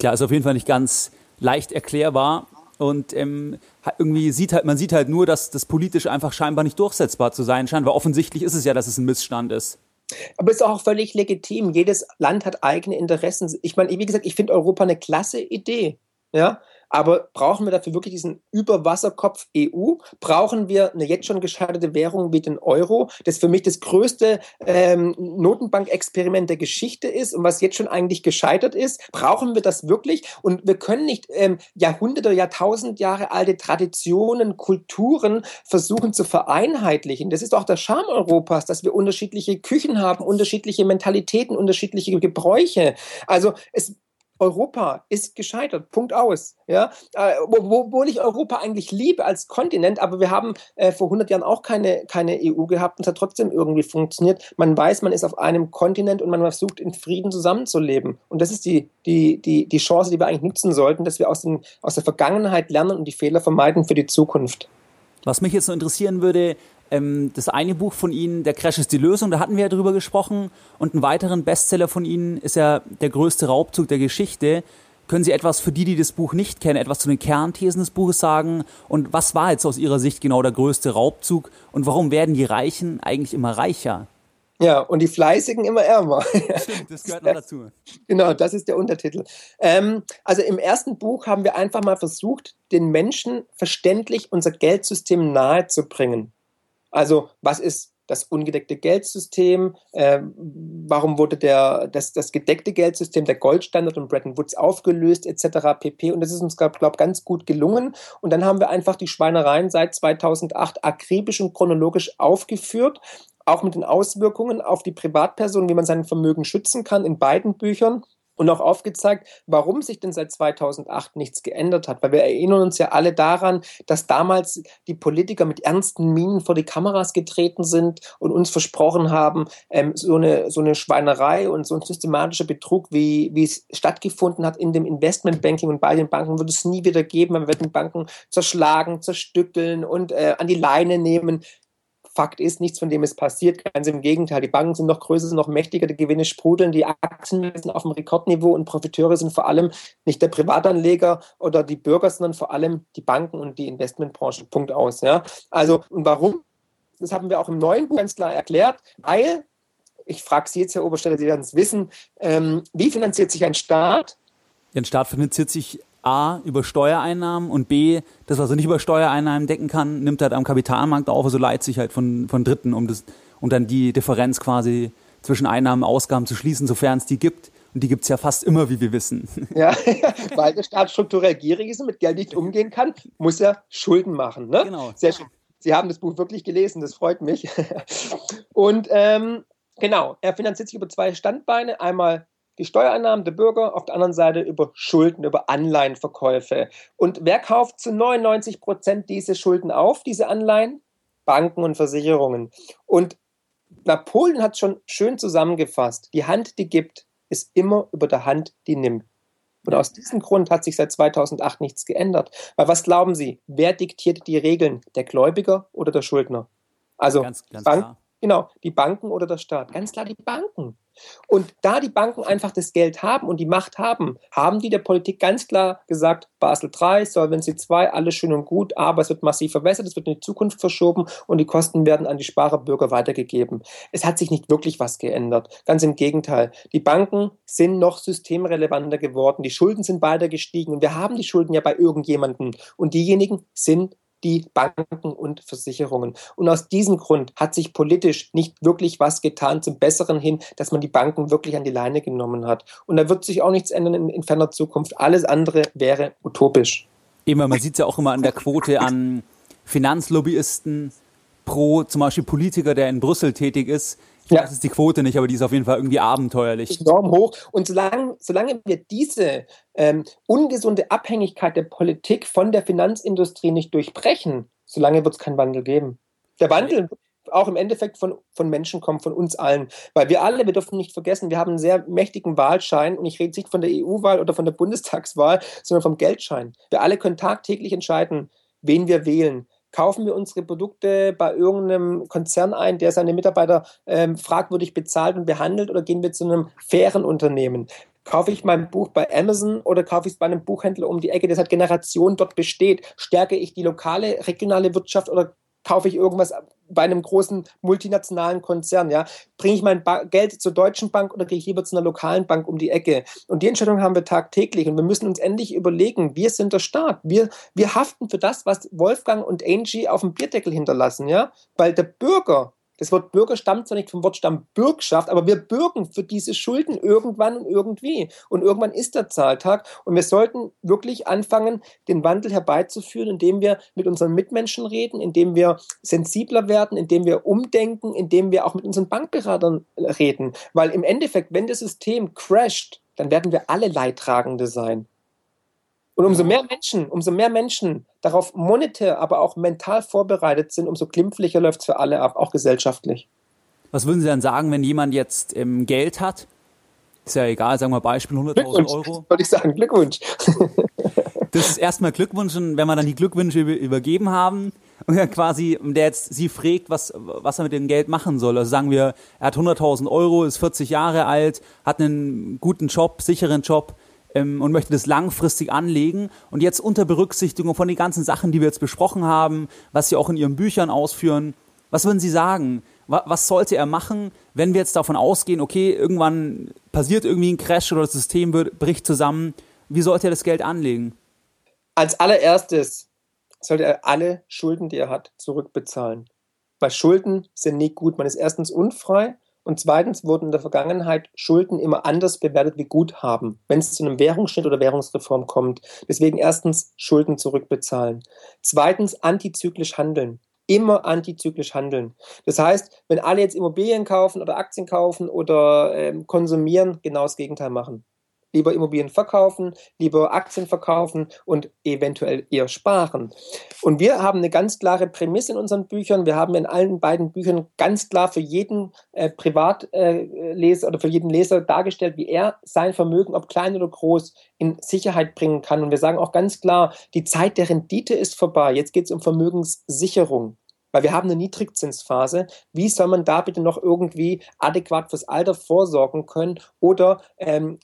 Klar, ist auf jeden Fall nicht ganz leicht erklärbar. Und ähm, irgendwie sieht halt, man sieht halt nur, dass das politisch einfach scheinbar nicht durchsetzbar zu sein scheint, weil offensichtlich ist es ja, dass es ein Missstand ist. Aber es ist auch völlig legitim. Jedes Land hat eigene Interessen. Ich meine, wie gesagt, ich finde Europa eine klasse Idee. Ja, aber brauchen wir dafür wirklich diesen Überwasserkopf EU? Brauchen wir eine jetzt schon gescheiterte Währung wie den Euro, das für mich das größte ähm, Notenbankexperiment der Geschichte ist und was jetzt schon eigentlich gescheitert ist? Brauchen wir das wirklich? Und wir können nicht ähm, Jahrhunderte, Jahrtausend Jahre alte Traditionen, Kulturen versuchen zu vereinheitlichen. Das ist auch der Charme Europas, dass wir unterschiedliche Küchen haben, unterschiedliche Mentalitäten, unterschiedliche Gebräuche. Also es Europa ist gescheitert. Punkt aus. Ja, äh, obwohl ich Europa eigentlich liebe als Kontinent, aber wir haben äh, vor 100 Jahren auch keine, keine EU gehabt und es hat trotzdem irgendwie funktioniert. Man weiß, man ist auf einem Kontinent und man versucht in Frieden zusammenzuleben. Und das ist die, die, die, die Chance, die wir eigentlich nutzen sollten, dass wir aus, den, aus der Vergangenheit lernen und die Fehler vermeiden für die Zukunft. Was mich jetzt so interessieren würde, ähm, das eine Buch von Ihnen, Der Crash ist die Lösung, da hatten wir ja drüber gesprochen. Und einen weiteren Bestseller von Ihnen ist ja Der größte Raubzug der Geschichte. Können Sie etwas für die, die das Buch nicht kennen, etwas zu den Kernthesen des Buches sagen? Und was war jetzt aus Ihrer Sicht genau der größte Raubzug? Und warum werden die Reichen eigentlich immer reicher? Ja, und die Fleißigen immer ärmer. (laughs) Stimmt, das gehört noch dazu. Genau, das ist der Untertitel. Ähm, also im ersten Buch haben wir einfach mal versucht, den Menschen verständlich unser Geldsystem nahezubringen. Also was ist das ungedeckte Geldsystem? Äh, warum wurde der, das, das gedeckte Geldsystem, der Goldstandard und Bretton Woods aufgelöst etc. pp. Und das ist uns, glaube ich, ganz gut gelungen. Und dann haben wir einfach die Schweinereien seit 2008 akribisch und chronologisch aufgeführt, auch mit den Auswirkungen auf die Privatperson, wie man sein Vermögen schützen kann in beiden Büchern und auch aufgezeigt, warum sich denn seit 2008 nichts geändert hat. Weil wir erinnern uns ja alle daran, dass damals die Politiker mit ernsten Minen vor die Kameras getreten sind und uns versprochen haben, ähm, so, eine, so eine Schweinerei und so ein systematischer Betrug, wie, wie es stattgefunden hat in dem Investmentbanking und bei den Banken, wird es nie wieder geben. Wir werden Banken zerschlagen, zerstückeln und äh, an die Leine nehmen. Fakt ist, nichts von dem ist passiert. Ganz im Gegenteil, die Banken sind noch größer, sind noch mächtiger, die Gewinne sprudeln, die Aktien sind auf dem Rekordniveau und Profiteure sind vor allem nicht der Privatanleger oder die Bürger, sondern vor allem die Banken und die Investmentbranche. Punkt aus. Ja? Also, und warum? Das haben wir auch im neuen Buch ganz klar erklärt, weil, ich frage Sie jetzt, Herr Obersteller, Sie werden es wissen, ähm, wie finanziert sich ein Staat? Ein Staat finanziert sich A, über Steuereinnahmen und B, das, was er nicht über Steuereinnahmen decken kann, nimmt er halt am Kapitalmarkt auf, also leiht sich halt von, von Dritten, um das, und dann die Differenz quasi zwischen Einnahmen und Ausgaben zu schließen, sofern es die gibt. Und die gibt es ja fast immer, wie wir wissen. (laughs) Ja, (laughs) weil der Staat strukturell gierig ist und mit Geld nicht umgehen kann, muss er Schulden machen. Ne? Genau. Sehr schön. Sie haben das Buch wirklich gelesen, das freut mich. (laughs) Und ähm, genau, er finanziert sich über zwei Standbeine. Einmal die Steuereinnahmen der Bürger, auf der anderen Seite über Schulden, über Anleihenverkäufe. Und wer kauft zu 99 Prozent diese Schulden auf, diese Anleihen? Banken und Versicherungen. Und Napoleon hat schon schön zusammengefasst. Die Hand, die gibt, ist immer über der Hand, die nimmt. Und aus diesem Grund hat sich seit 2008 nichts geändert. Weil was glauben Sie, wer diktiert die Regeln? Der Gläubiger oder der Schuldner? Also ganz, ganz Bank, genau, die Banken oder der Staat? Ganz klar die Banken. Und da die Banken einfach das Geld haben und die Macht haben, haben die der Politik ganz klar gesagt, Basel III, Solvency II, alles schön und gut, aber es wird massiv verbessert, es wird in die Zukunft verschoben und die Kosten werden an die Sparerbürger weitergegeben. Es hat sich nicht wirklich was geändert. Ganz im Gegenteil. Die Banken sind noch systemrelevanter geworden, die Schulden sind weiter gestiegen und wir haben die Schulden ja bei irgendjemandem und diejenigen sind die Banken und Versicherungen. Und aus diesem Grund hat sich politisch nicht wirklich was getan zum Besseren hin, dass man die Banken wirklich an die Leine genommen hat. Und da wird sich auch nichts ändern in, in ferner Zukunft. Alles andere wäre utopisch. Immer, man sieht es ja auch immer an der Quote an Finanzlobbyisten pro zum Beispiel Politiker, der in Brüssel tätig ist, ja. Das ist die Quote nicht, aber die ist auf jeden Fall irgendwie abenteuerlich. Enorm hoch. Und solange, solange wir diese ähm, ungesunde Abhängigkeit der Politik von der Finanzindustrie nicht durchbrechen, solange wird es keinen Wandel geben. Der Wandel wird auch im Endeffekt von, von Menschen kommen, von uns allen. Weil wir alle, wir dürfen nicht vergessen, wir haben einen sehr mächtigen Wahlschein und ich rede nicht von der EU-Wahl oder von der Bundestagswahl, sondern vom Geldschein. Wir alle können tagtäglich entscheiden, wen wir wählen kaufen wir unsere Produkte bei irgendeinem Konzern ein, der seine Mitarbeiter ähm, fragwürdig bezahlt und behandelt, oder gehen wir zu einem fairen Unternehmen? Kaufe ich mein Buch bei Amazon oder kaufe ich es bei einem Buchhändler um die Ecke, der seit Generationen dort besteht? Stärke ich die lokale, regionale Wirtschaft oder kaufe ich irgendwas bei einem großen multinationalen Konzern, ja, bringe ich mein ba Geld zur Deutschen Bank oder gehe ich lieber zu einer lokalen Bank um die Ecke? Und die Entscheidung haben wir tagtäglich und wir müssen uns endlich überlegen, wir sind der Staat, wir, wir haften für das, was Wolfgang und Angie auf dem Bierdeckel hinterlassen, ja, weil der Bürger das Wort Bürger stammt zwar nicht vom Wortstamm Bürgschaft, aber wir bürgen für diese Schulden irgendwann und irgendwie. Und irgendwann ist der Zahltag. Und wir sollten wirklich anfangen, den Wandel herbeizuführen, indem wir mit unseren Mitmenschen reden, indem wir sensibler werden, indem wir umdenken, indem wir auch mit unseren Bankberatern reden. Weil im Endeffekt, wenn das System crasht, dann werden wir alle Leidtragende sein. Und umso mehr Menschen, umso mehr Menschen darauf monetär, aber auch mental vorbereitet sind, umso glimpflicher läuft es für alle ab, auch gesellschaftlich. Was würden Sie dann sagen, wenn jemand jetzt ähm, Geld hat? Ist ja egal, sagen wir Beispiel 100.000 Euro. (laughs) Würde ich sagen, Glückwunsch. (laughs) das ist erstmal Glückwunsch und wenn wir dann die Glückwünsche übergeben haben (laughs) und ja quasi, der jetzt sie fragt, was, was er mit dem Geld machen soll. Also sagen wir, er hat 100.000 Euro, ist 40 Jahre alt, hat einen guten Job, sicheren Job, ähm, und möchte das langfristig anlegen. Und jetzt unter Berücksichtigung von den ganzen Sachen, die wir jetzt besprochen haben, was Sie auch in Ihren Büchern ausführen, was würden Sie sagen? Was sollte er machen, wenn wir jetzt davon ausgehen, okay, irgendwann passiert irgendwie ein Crash oder das System wird, bricht zusammen? Wie sollte er das Geld anlegen? Als allererstes sollte er alle Schulden, die er hat, zurückbezahlen. Weil Schulden sind nie gut. Man ist erstens unfrei und zweitens wurden in der Vergangenheit Schulden immer anders bewertet wie Guthaben, wenn es zu einem Währungsschnitt oder Währungsreform kommt. Deswegen erstens Schulden zurückbezahlen. Zweitens antizyklisch handeln. Immer antizyklisch handeln. Das heißt, wenn alle jetzt Immobilien kaufen oder Aktien kaufen oder ähm, konsumieren, genau das Gegenteil machen lieber Immobilien verkaufen, lieber Aktien verkaufen und eventuell eher sparen. Und wir haben eine ganz klare Prämisse in unseren Büchern. Wir haben in allen beiden Büchern ganz klar für jeden äh, Privatleser äh, oder für jeden Leser dargestellt, wie er sein Vermögen, ob klein oder groß, in Sicherheit bringen kann. Und wir sagen auch ganz klar, die Zeit der Rendite ist vorbei. Jetzt geht es um Vermögenssicherung weil wir haben eine Niedrigzinsphase. Wie soll man da bitte noch irgendwie adäquat fürs Alter vorsorgen können oder ähm,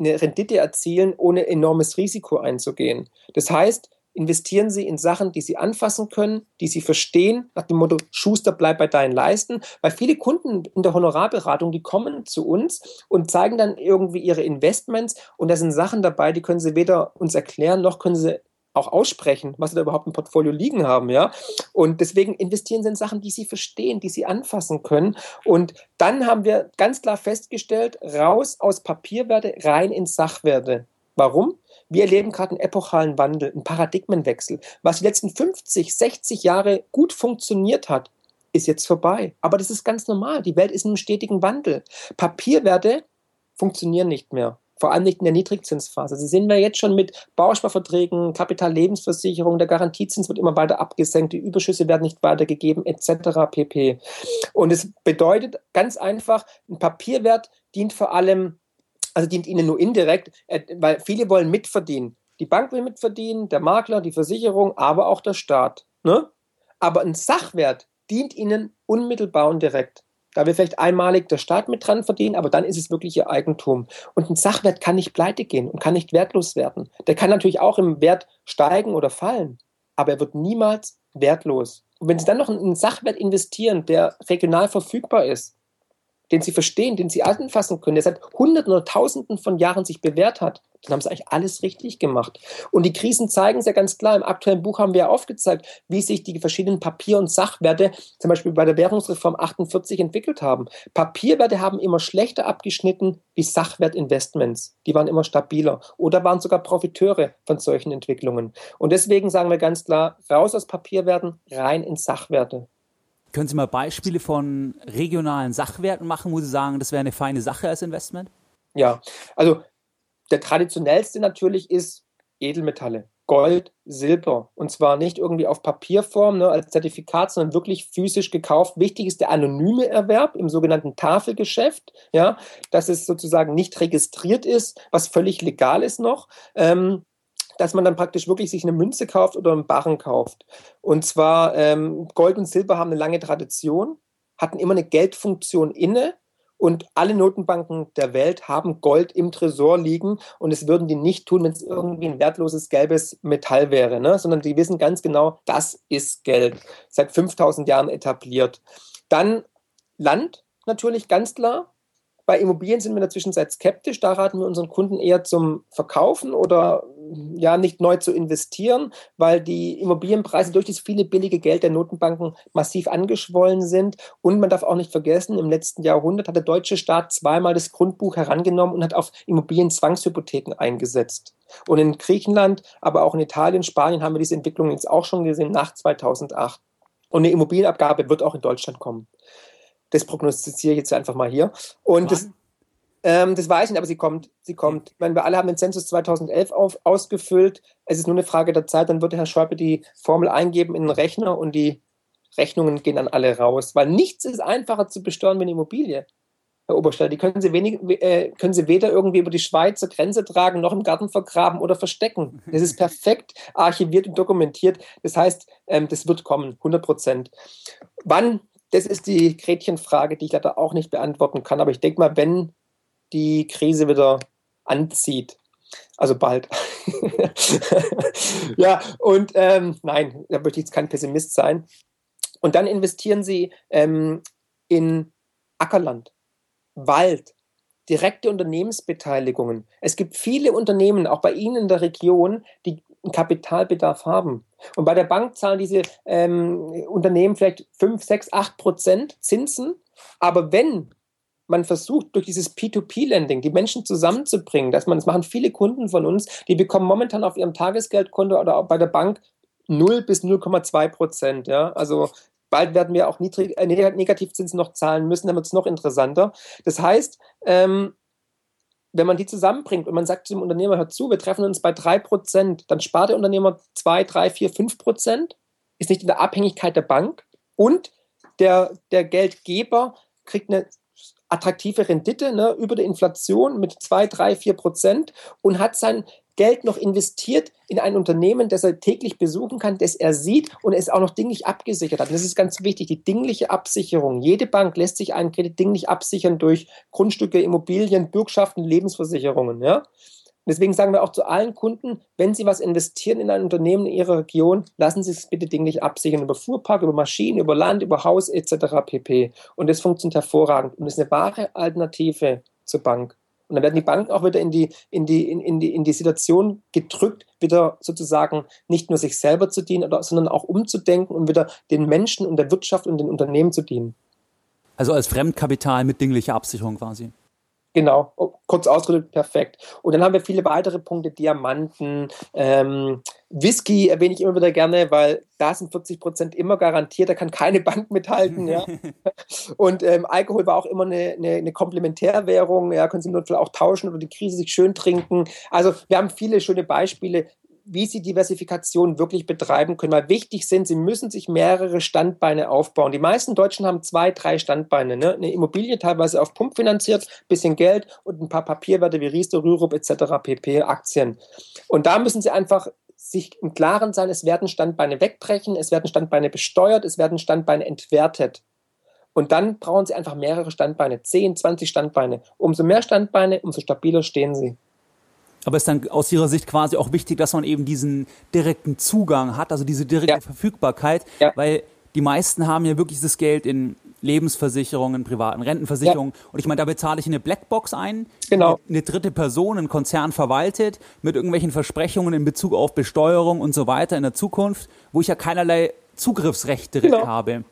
eine Rendite erzielen, ohne enormes Risiko einzugehen. Das heißt, investieren Sie in Sachen, die Sie anfassen können, die Sie verstehen, nach dem Motto Schuster, bleib bei deinen Leisten. Weil viele Kunden in der Honorarberatung, die kommen zu uns und zeigen dann irgendwie ihre Investments und da sind Sachen dabei, die können sie weder uns erklären, noch können sie auch aussprechen, was sie da überhaupt im Portfolio liegen haben, ja. Und deswegen investieren sie in Sachen, die sie verstehen, die sie anfassen können. Und dann haben wir ganz klar festgestellt, raus aus Papierwerte, rein in Sachwerte. Warum? Wir erleben gerade einen epochalen Wandel, einen Paradigmenwechsel. Was die letzten 50, 60 Jahre gut funktioniert hat, ist jetzt vorbei. Aber das ist ganz normal. Die Welt ist in einem stetigen Wandel. Papierwerte funktionieren nicht mehr vor allem nicht in der Niedrigzinsphase. Sie sehen wir jetzt schon mit Bausparverträgen, Kapitallebensversicherung, der Garantiezins wird immer weiter abgesenkt, die Überschüsse werden nicht weitergegeben, etc. pp. Und es bedeutet ganz einfach, ein Papierwert dient vor allem, also dient Ihnen nur indirekt, äh, weil viele wollen mitverdienen. Die Bank will mitverdienen, der Makler, die Versicherung, aber auch der Staat. Ne? Aber ein Sachwert dient Ihnen unmittelbar und direkt. Da will vielleicht einmalig der Staat mit dran verdienen, aber dann ist es wirklich ihr Eigentum. Und ein Sachwert kann nicht pleite gehen und kann nicht wertlos werden. Der kann natürlich auch im Wert steigen oder fallen, aber er wird niemals wertlos. Und wenn Sie dann noch in einen Sachwert investieren, der regional verfügbar ist, den Sie verstehen, den Sie anfassen können, der seit Hunderten oder Tausenden von Jahren sich bewährt hat, dann haben sie eigentlich alles richtig gemacht. Und die Krisen zeigen es ja ganz klar. Im aktuellen Buch haben wir ja aufgezeigt, wie sich die verschiedenen Papier- und Sachwerte, zum Beispiel bei der Währungsreform 48, entwickelt haben. Papierwerte haben immer schlechter abgeschnitten wie Sachwertinvestments. Die waren immer stabiler oder waren sogar Profiteure von solchen Entwicklungen. Und deswegen sagen wir ganz klar, raus aus Papierwerten, rein in Sachwerte. Können Sie mal Beispiele von regionalen Sachwerten machen, wo Sie sagen, das wäre eine feine Sache als Investment? Ja, also der traditionellste natürlich ist Edelmetalle. Gold, Silber. Und zwar nicht irgendwie auf Papierform ne, als Zertifikat, sondern wirklich physisch gekauft. Wichtig ist der anonyme Erwerb im sogenannten Tafelgeschäft, ja, dass es sozusagen nicht registriert ist, was völlig legal ist noch. Ähm, dass man dann praktisch wirklich sich eine Münze kauft oder einen Barren kauft. Und zwar ähm, Gold und Silber haben eine lange Tradition, hatten immer eine Geldfunktion inne und alle Notenbanken der Welt haben Gold im Tresor liegen und es würden die nicht tun, wenn es irgendwie ein wertloses gelbes Metall wäre, ne? sondern die wissen ganz genau, das ist Geld. Seit 5000 Jahren etabliert. Dann Land natürlich ganz klar. Bei Immobilien sind wir in der Zwischenzeit skeptisch. Da raten wir unseren Kunden eher zum Verkaufen oder ja nicht neu zu investieren, weil die Immobilienpreise durch das viele billige Geld der Notenbanken massiv angeschwollen sind. Und man darf auch nicht vergessen, im letzten Jahrhundert hat der deutsche Staat zweimal das Grundbuch herangenommen und hat auf Immobilien Zwangshypotheken eingesetzt. Und in Griechenland, aber auch in Italien, Spanien haben wir diese Entwicklung jetzt auch schon gesehen nach 2008. Und eine Immobilienabgabe wird auch in Deutschland kommen. Das prognostiziere ich jetzt einfach mal hier. Und das, ähm, das weiß ich nicht, aber sie kommt. Sie kommt. Ich meine, wir alle haben den Zensus 2011 auf, ausgefüllt. Es ist nur eine Frage der Zeit. Dann wird Herr Schäuble die Formel eingeben in den Rechner und die Rechnungen gehen dann alle raus. Weil nichts ist einfacher zu besteuern wie eine Immobilie. Herr Obersteller, die können Sie, wenig, äh, können Sie weder irgendwie über die Schweizer Grenze tragen, noch im Garten vergraben oder verstecken. (laughs) Das ist perfekt archiviert und dokumentiert. Das heißt, ähm, das wird kommen, 100 Prozent. Wann das ist die Gretchenfrage, die ich leider auch nicht beantworten kann. Aber ich denke mal, wenn die Krise wieder anzieht, also bald. (laughs) ja, und ähm, nein, da möchte ich jetzt kein Pessimist sein. Und dann investieren Sie ähm, in Ackerland, Wald, direkte Unternehmensbeteiligungen. Es gibt viele Unternehmen, auch bei Ihnen in der Region, die einen Kapitalbedarf haben. Und bei der Bank zahlen diese ähm, Unternehmen vielleicht 5, 6, 8 Prozent Zinsen. Aber wenn man versucht, durch dieses P2P-Lending die Menschen zusammenzubringen, dass man, das machen viele Kunden von uns, die bekommen momentan auf ihrem Tagesgeldkonto oder auch bei der Bank 0 bis 0,2 Prozent. Ja? Also bald werden wir auch niedrig, äh, Negativzinsen noch zahlen müssen, dann wird es noch interessanter. Das heißt, ähm, wenn man die zusammenbringt und man sagt dem Unternehmer, hör zu, wir treffen uns bei 3%, dann spart der Unternehmer 2, 3, 4, 5%, ist nicht in der Abhängigkeit der Bank und der, der Geldgeber kriegt eine attraktive Rendite ne, über der Inflation mit 2, 3, 4 Prozent und hat sein Geld noch investiert in ein Unternehmen, das er täglich besuchen kann, das er sieht und es auch noch dinglich abgesichert hat. Und das ist ganz wichtig, die dingliche Absicherung. Jede Bank lässt sich einen Kredit dinglich absichern durch Grundstücke, Immobilien, Bürgschaften, Lebensversicherungen. Ja? Deswegen sagen wir auch zu allen Kunden, wenn Sie was investieren in ein Unternehmen in Ihrer Region, lassen Sie es bitte dinglich absichern über Fuhrpark, über Maschinen, über Land, über Haus etc. pp. Und das funktioniert hervorragend und ist eine wahre Alternative zur Bank. Und dann werden die Banken auch wieder in die, in die, in, in die, in die Situation gedrückt, wieder sozusagen nicht nur sich selber zu dienen, sondern auch umzudenken und wieder den Menschen und der Wirtschaft und den Unternehmen zu dienen. Also als Fremdkapital mit dinglicher Absicherung quasi. Genau, oh, kurz ausgedrückt, perfekt. Und dann haben wir viele weitere Punkte, Diamanten, ähm, Whisky erwähne ich immer wieder gerne, weil da sind 40 Prozent immer garantiert, da kann keine Bank mithalten. ja. (laughs) Und ähm, Alkohol war auch immer eine, eine, eine Komplementärwährung, ja, können Sie im Notfall auch tauschen oder die Krise sich schön trinken. Also wir haben viele schöne Beispiele wie sie Diversifikation wirklich betreiben können. Weil wichtig sind, sie müssen sich mehrere Standbeine aufbauen. Die meisten Deutschen haben zwei, drei Standbeine. Ne? Eine Immobilie teilweise auf Pump finanziert, bisschen Geld und ein paar Papierwerte wie Riester, Rürup etc., PP, Aktien. Und da müssen sie einfach sich im Klaren sein, es werden Standbeine wegbrechen, es werden Standbeine besteuert, es werden Standbeine entwertet. Und dann brauchen sie einfach mehrere Standbeine, 10, 20 Standbeine. Umso mehr Standbeine, umso stabiler stehen sie. Aber ist dann aus Ihrer Sicht quasi auch wichtig, dass man eben diesen direkten Zugang hat, also diese direkte ja. Verfügbarkeit, ja. weil die meisten haben ja wirklich das Geld in Lebensversicherungen, privaten Rentenversicherungen. Ja. Und ich meine, da bezahle ich eine Blackbox ein, genau. eine dritte Person, ein Konzern verwaltet, mit irgendwelchen Versprechungen in Bezug auf Besteuerung und so weiter in der Zukunft, wo ich ja keinerlei Zugriffsrechte genau. habe.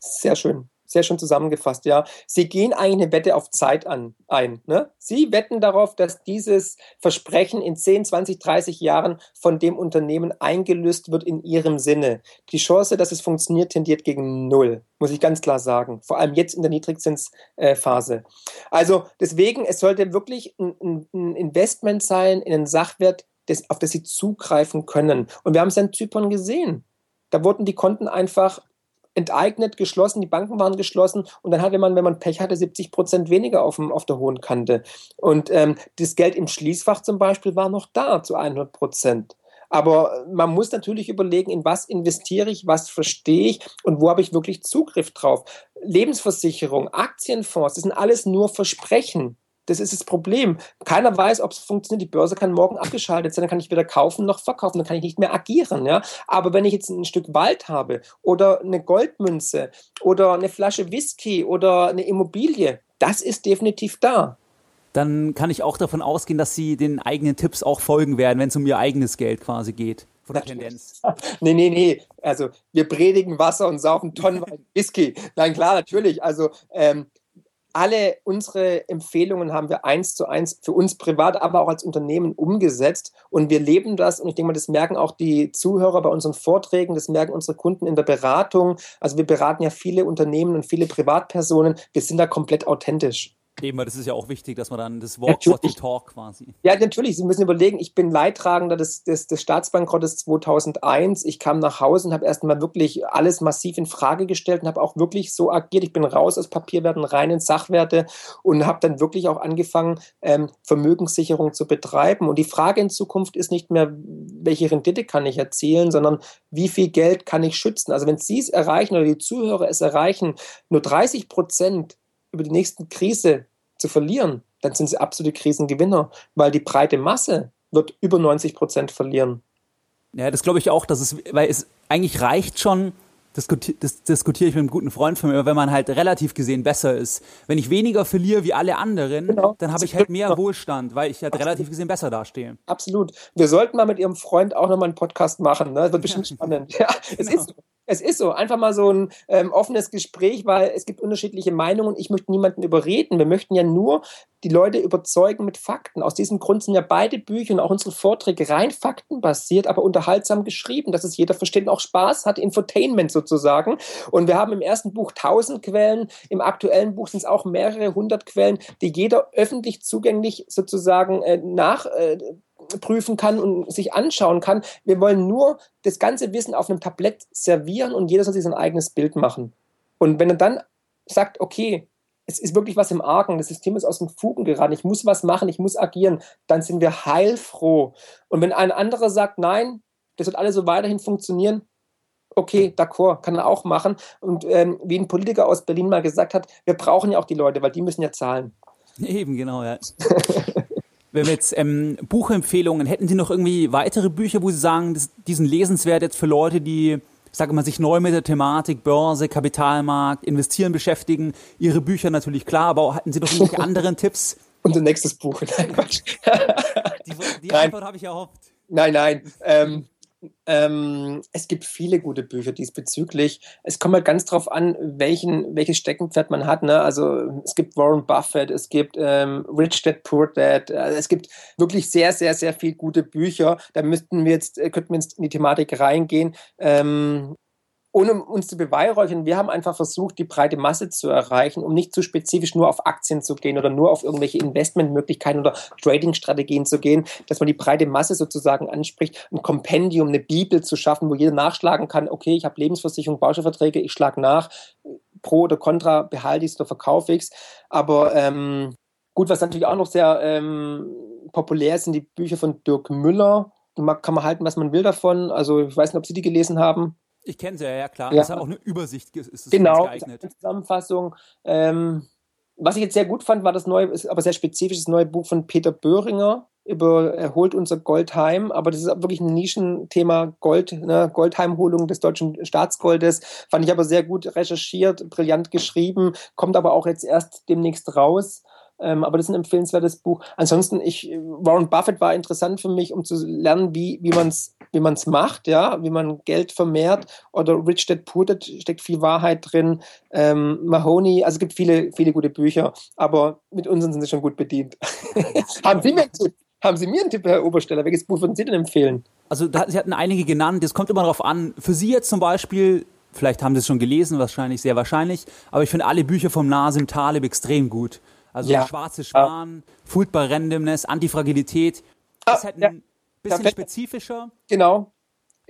Sehr schön sehr schön zusammengefasst, ja. Sie gehen eigentlich eine Wette auf Zeit an, ein. Ne? Sie wetten darauf, dass dieses Versprechen in 10, 20, 30 Jahren von dem Unternehmen eingelöst wird in ihrem Sinne. Die Chance, dass es funktioniert, tendiert gegen null, muss ich ganz klar sagen. Vor allem jetzt in der Niedrigzinsphase. Also deswegen, es sollte wirklich ein, ein Investment sein in einen Sachwert, das, auf das Sie zugreifen können. Und wir haben es in Zypern gesehen. Da wurden die Konten einfach enteignet, geschlossen, die Banken waren geschlossen und dann hatte man, wenn man Pech hatte, 70 Prozent weniger auf, dem, auf der hohen Kante. Und ähm, das Geld im Schließfach zum Beispiel war noch da zu 100 Prozent. Aber man muss natürlich überlegen, in was investiere ich, was verstehe ich und wo habe ich wirklich Zugriff drauf. Lebensversicherung, Aktienfonds, das sind alles nur Versprechen. Das ist das Problem. Keiner weiß, ob es funktioniert. Die Börse kann morgen abgeschaltet sein, dann kann ich weder kaufen noch verkaufen, dann kann ich nicht mehr agieren. Ja? Aber wenn ich jetzt ein Stück Wald habe oder eine Goldmünze oder eine Flasche Whisky oder eine Immobilie, das ist definitiv da. Dann kann ich auch davon ausgehen, dass Sie den eigenen Tipps auch folgen werden, wenn es um Ihr eigenes Geld quasi geht. Von der Tendenz. (laughs) nee, nee, nee. Also wir predigen Wasser und saufen Tonnen (laughs) Whisky. Nein, klar, natürlich. Also ähm, alle unsere Empfehlungen haben wir eins zu eins für uns privat, aber auch als Unternehmen umgesetzt. Und wir leben das. Und ich denke mal, das merken auch die Zuhörer bei unseren Vorträgen, das merken unsere Kunden in der Beratung. Also wir beraten ja viele Unternehmen und viele Privatpersonen. Wir sind da komplett authentisch. Eben, das ist ja auch wichtig, dass man dann das Walk, what Talk quasi. Ja, natürlich. Sie müssen überlegen, ich bin Leidtragender des, des, des Staatsbankrottes 2001. Ich kam nach Hause und habe erst mal wirklich alles massiv in Frage gestellt und habe auch wirklich so agiert. Ich bin raus aus Papierwerten, rein in Sachwerte und habe dann wirklich auch angefangen, ähm, Vermögenssicherung zu betreiben. Und die Frage in Zukunft ist nicht mehr, welche Rendite kann ich erzielen, sondern wie viel Geld kann ich schützen. Also wenn Sie es erreichen oder die Zuhörer es erreichen, nur 30 Prozent über die nächste Krise zu verlieren, dann sind sie absolute Krisengewinner, weil die breite Masse wird über 90 Prozent verlieren. Ja, das glaube ich auch, dass es, weil es eigentlich reicht schon, diskutiere ich mit einem guten Freund von mir, wenn man halt relativ gesehen besser ist. Wenn ich weniger verliere wie alle anderen, genau. dann habe ich halt mehr Wohlstand, weil ich halt Absolut. relativ gesehen besser dastehe. Absolut. Wir sollten mal mit Ihrem Freund auch nochmal einen Podcast machen. Ne? Das wird (laughs) bestimmt spannend. Ja, es genau. ist. Es ist so, einfach mal so ein ähm, offenes Gespräch, weil es gibt unterschiedliche Meinungen. Ich möchte niemanden überreden. Wir möchten ja nur die Leute überzeugen mit Fakten. Aus diesem Grund sind ja beide Bücher und auch unsere Vorträge rein faktenbasiert, aber unterhaltsam geschrieben, dass es jeder versteht und auch Spaß hat, Infotainment sozusagen. Und wir haben im ersten Buch tausend Quellen, im aktuellen Buch sind es auch mehrere hundert Quellen, die jeder öffentlich zugänglich sozusagen äh, nach äh, prüfen kann und sich anschauen kann. Wir wollen nur das ganze Wissen auf einem Tablett servieren und jeder soll sich sein eigenes Bild machen. Und wenn er dann sagt, okay, es ist wirklich was im Argen, das System ist aus den Fugen geraten, ich muss was machen, ich muss agieren, dann sind wir heilfroh. Und wenn ein anderer sagt, nein, das wird alles so weiterhin funktionieren, okay, d'accord, kann er auch machen. Und ähm, wie ein Politiker aus Berlin mal gesagt hat, wir brauchen ja auch die Leute, weil die müssen ja zahlen. Eben, genau, ja. (laughs) wenn wir jetzt ähm, Buchempfehlungen, hätten Sie noch irgendwie weitere Bücher, wo Sie sagen, das, die sind lesenswert jetzt für Leute, die, sage mal, sich neu mit der Thematik Börse, Kapitalmarkt, Investieren beschäftigen? Ihre Bücher natürlich klar, aber hatten Sie noch irgendwelche (laughs) anderen Tipps, Unser nächstes Buch. (laughs) Nein, Quatsch. Die, die Antwort habe ich erhofft. Nein, nein. Ähm, ähm, es gibt viele gute Bücher diesbezüglich. Es kommt halt ganz drauf an, welchen, welches Steckenpferd man hat. Ne? Also es gibt Warren Buffett, es gibt ähm, Rich Dad Poor Dad. Also es gibt wirklich sehr, sehr, sehr viele gute Bücher. Da müssten wir jetzt, äh, könnten wir jetzt in die Thematik reingehen. Ähm, ohne uns zu beweihräuchern, wir haben einfach versucht, die breite Masse zu erreichen, um nicht zu spezifisch nur auf Aktien zu gehen oder nur auf irgendwelche Investmentmöglichkeiten oder Trading-Strategien zu gehen, dass man die breite Masse sozusagen anspricht, ein Kompendium, eine Bibel zu schaffen, wo jeder nachschlagen kann, okay, ich habe Lebensversicherung, Bausparverträge, ich schlage nach, pro oder contra, behalte ich es oder verkaufe ich es. Aber ähm, gut, was natürlich auch noch sehr ähm, populär ist, sind die Bücher von Dirk Müller. Kann man halten, was man will davon. Also ich weiß nicht, ob Sie die gelesen haben. Ich kenne sie ja, ja klar. Ja. Das ist auch eine Übersicht. Ist es genau, geeignet. Eine Zusammenfassung. Ähm, was ich jetzt sehr gut fand, war das neue, aber sehr spezifisches neue Buch von Peter Böhringer über Erholt unser Goldheim. Aber das ist wirklich ein Nischenthema Gold, ne? Goldheimholung des deutschen Staatsgoldes. Fand ich aber sehr gut recherchiert, brillant geschrieben, kommt aber auch jetzt erst demnächst raus. Ähm, aber das ist ein empfehlenswertes Buch. Ansonsten, ich, Warren Buffett war interessant für mich, um zu lernen, wie, wie man es wie man's macht, ja, wie man Geld vermehrt. Oder Rich Dad Poor Dad steckt viel Wahrheit drin. Ähm, Mahoney, also es gibt viele, viele gute Bücher, aber mit unseren sind sie schon gut bedient. (laughs) haben, Sie mir, haben Sie mir einen Tipp, Herr Obersteller? Welches Buch würden Sie denn empfehlen? Also, da, Sie hatten einige genannt. Es kommt immer darauf an. Für Sie jetzt zum Beispiel Vielleicht haben Sie es schon gelesen, wahrscheinlich sehr wahrscheinlich. Aber ich finde alle Bücher vom Nasim Taleb extrem gut. Also ja. schwarze Schwan, ah. Food by Randomness, Antifragilität. Ah, ist halt ein bisschen spezifischer. Genau.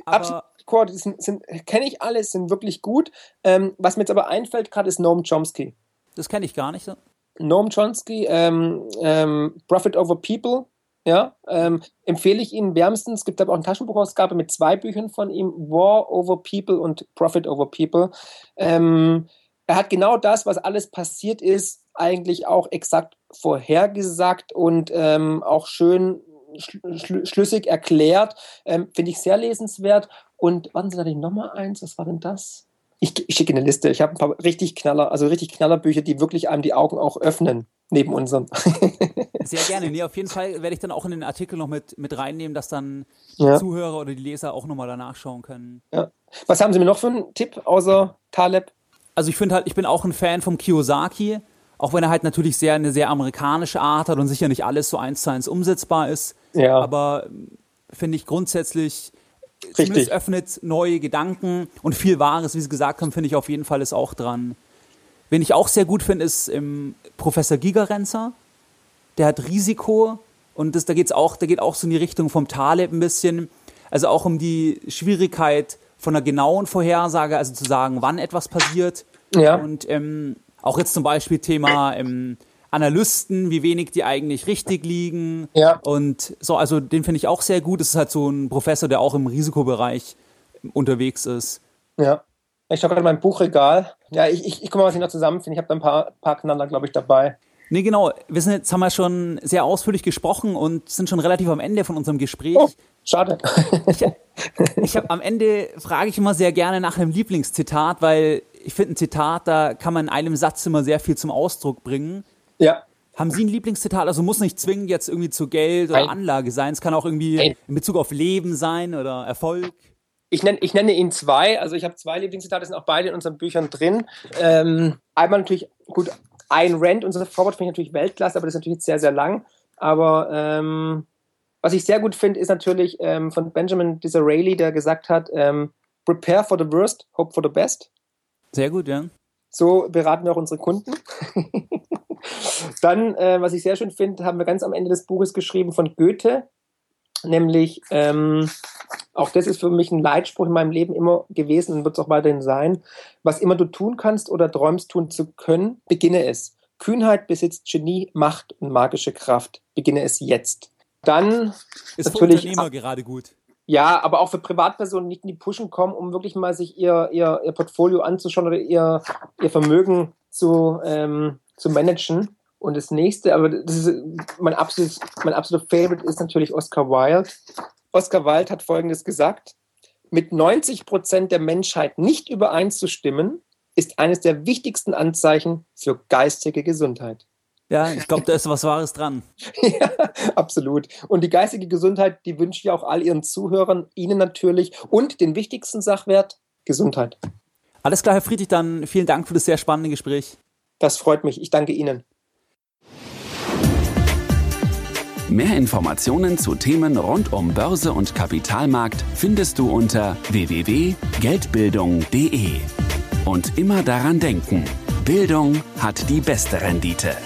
Absolut. Sind, sind kenne ich alles, sind wirklich gut. Ähm, was mir jetzt aber einfällt gerade ist Noam Chomsky. Das kenne ich gar nicht so. Noam Chomsky, ähm, ähm, Profit over People, ja, ähm, empfehle ich Ihnen wärmstens. Es gibt aber auch eine Taschenbuchausgabe mit zwei Büchern von ihm, War over People und Profit over People. Ähm, er hat genau das, was alles passiert ist, eigentlich auch exakt vorhergesagt und ähm, auch schön schl schlüssig erklärt. Ähm, Finde ich sehr lesenswert. Und warten Sie, da nochmal eins. Was war denn das? Ich, ich schicke eine Liste. Ich habe ein paar richtig Knaller, also richtig Knallerbücher, die wirklich einem die Augen auch öffnen, neben unseren. (laughs) Sehr gerne. Nee, auf jeden Fall werde ich dann auch in den Artikel noch mit, mit reinnehmen, dass dann die ja. Zuhörer oder die Leser auch nochmal danach schauen können. Ja. Was haben Sie mir noch für einen Tipp außer Taleb? Also ich finde halt, ich bin auch ein Fan vom Kiyosaki. Auch wenn er halt natürlich sehr eine sehr amerikanische Art hat und sicher nicht alles so eins zu eins umsetzbar ist. Ja. Aber ähm, finde ich grundsätzlich, Richtig. zumindest öffnet neue Gedanken und viel Wahres, wie Sie gesagt haben, finde ich auf jeden Fall ist auch dran. Wen ich auch sehr gut finde, ist ähm, Professor Gigerenzer. Der hat Risiko und das, da geht's auch, da geht auch so in die Richtung vom Taleb ein bisschen. Also auch um die Schwierigkeit von einer genauen Vorhersage, also zu sagen, wann etwas passiert. Ja. Und ähm, auch jetzt zum Beispiel Thema ähm, Analysten, wie wenig die eigentlich richtig liegen. Ja. Und so, also den finde ich auch sehr gut. Es ist halt so ein Professor, der auch im Risikobereich unterwegs ist. Ja. Ich schaue gerade mein Buchregal. Ja, ich, ich, ich gucke mal, was ich noch zusammenfinde. Ich habe da ein paar, paar Knaller, glaube ich, dabei. Nee, genau. Wir sind jetzt haben wir schon sehr ausführlich gesprochen und sind schon relativ am Ende von unserem Gespräch. Oh, schade. ich, ich habe am Ende frage ich immer sehr gerne nach einem Lieblingszitat, weil ich finde ein Zitat, da kann man in einem Satz immer sehr viel zum Ausdruck bringen. Ja. Haben Sie ein Lieblingszitat? Also muss nicht zwingend jetzt irgendwie zu Geld oder Nein. Anlage sein. Es kann auch irgendwie Nein. in Bezug auf Leben sein oder Erfolg. Ich nenne, ich nenne Ihnen zwei. Also ich habe zwei Lieblingszitate, sind auch beide in unseren Büchern drin. Ähm, einmal natürlich, gut, ein Rant, unser Vorwort finde ich natürlich Weltklasse, aber das ist natürlich sehr, sehr lang. Aber ähm, was ich sehr gut finde, ist natürlich ähm, von Benjamin Disraeli, der gesagt hat, ähm, prepare for the worst, hope for the best. Sehr gut, ja. So beraten wir auch unsere Kunden. (laughs) Dann, äh, was ich sehr schön finde, haben wir ganz am Ende des Buches geschrieben von Goethe, nämlich, ähm, auch das ist für mich ein Leitspruch in meinem Leben immer gewesen und wird es auch weiterhin sein, was immer du tun kannst oder träumst tun zu können, beginne es. Kühnheit besitzt Genie, Macht und magische Kraft. Beginne es jetzt. Dann ist natürlich für Unternehmer gerade gut. Ja, aber auch für Privatpersonen nicht in die Pushen kommen, um wirklich mal sich ihr, ihr, ihr Portfolio anzuschauen oder ihr, ihr Vermögen zu, ähm, zu managen. Und das nächste, aber das ist mein absolutes, mein absoluter Favorite ist natürlich Oscar Wilde. Oscar Wilde hat Folgendes gesagt. Mit 90 Prozent der Menschheit nicht übereinzustimmen, ist eines der wichtigsten Anzeichen für geistige Gesundheit. Ja, ich glaube, da ist was Wahres dran. (laughs) ja, absolut. Und die geistige Gesundheit, die wünsche ich auch all Ihren Zuhörern, Ihnen natürlich und den wichtigsten Sachwert, Gesundheit. Alles klar, Herr Friedrich, dann vielen Dank für das sehr spannende Gespräch. Das freut mich. Ich danke Ihnen. Mehr Informationen zu Themen rund um Börse und Kapitalmarkt findest du unter www.geldbildung.de. Und immer daran denken, Bildung hat die beste Rendite.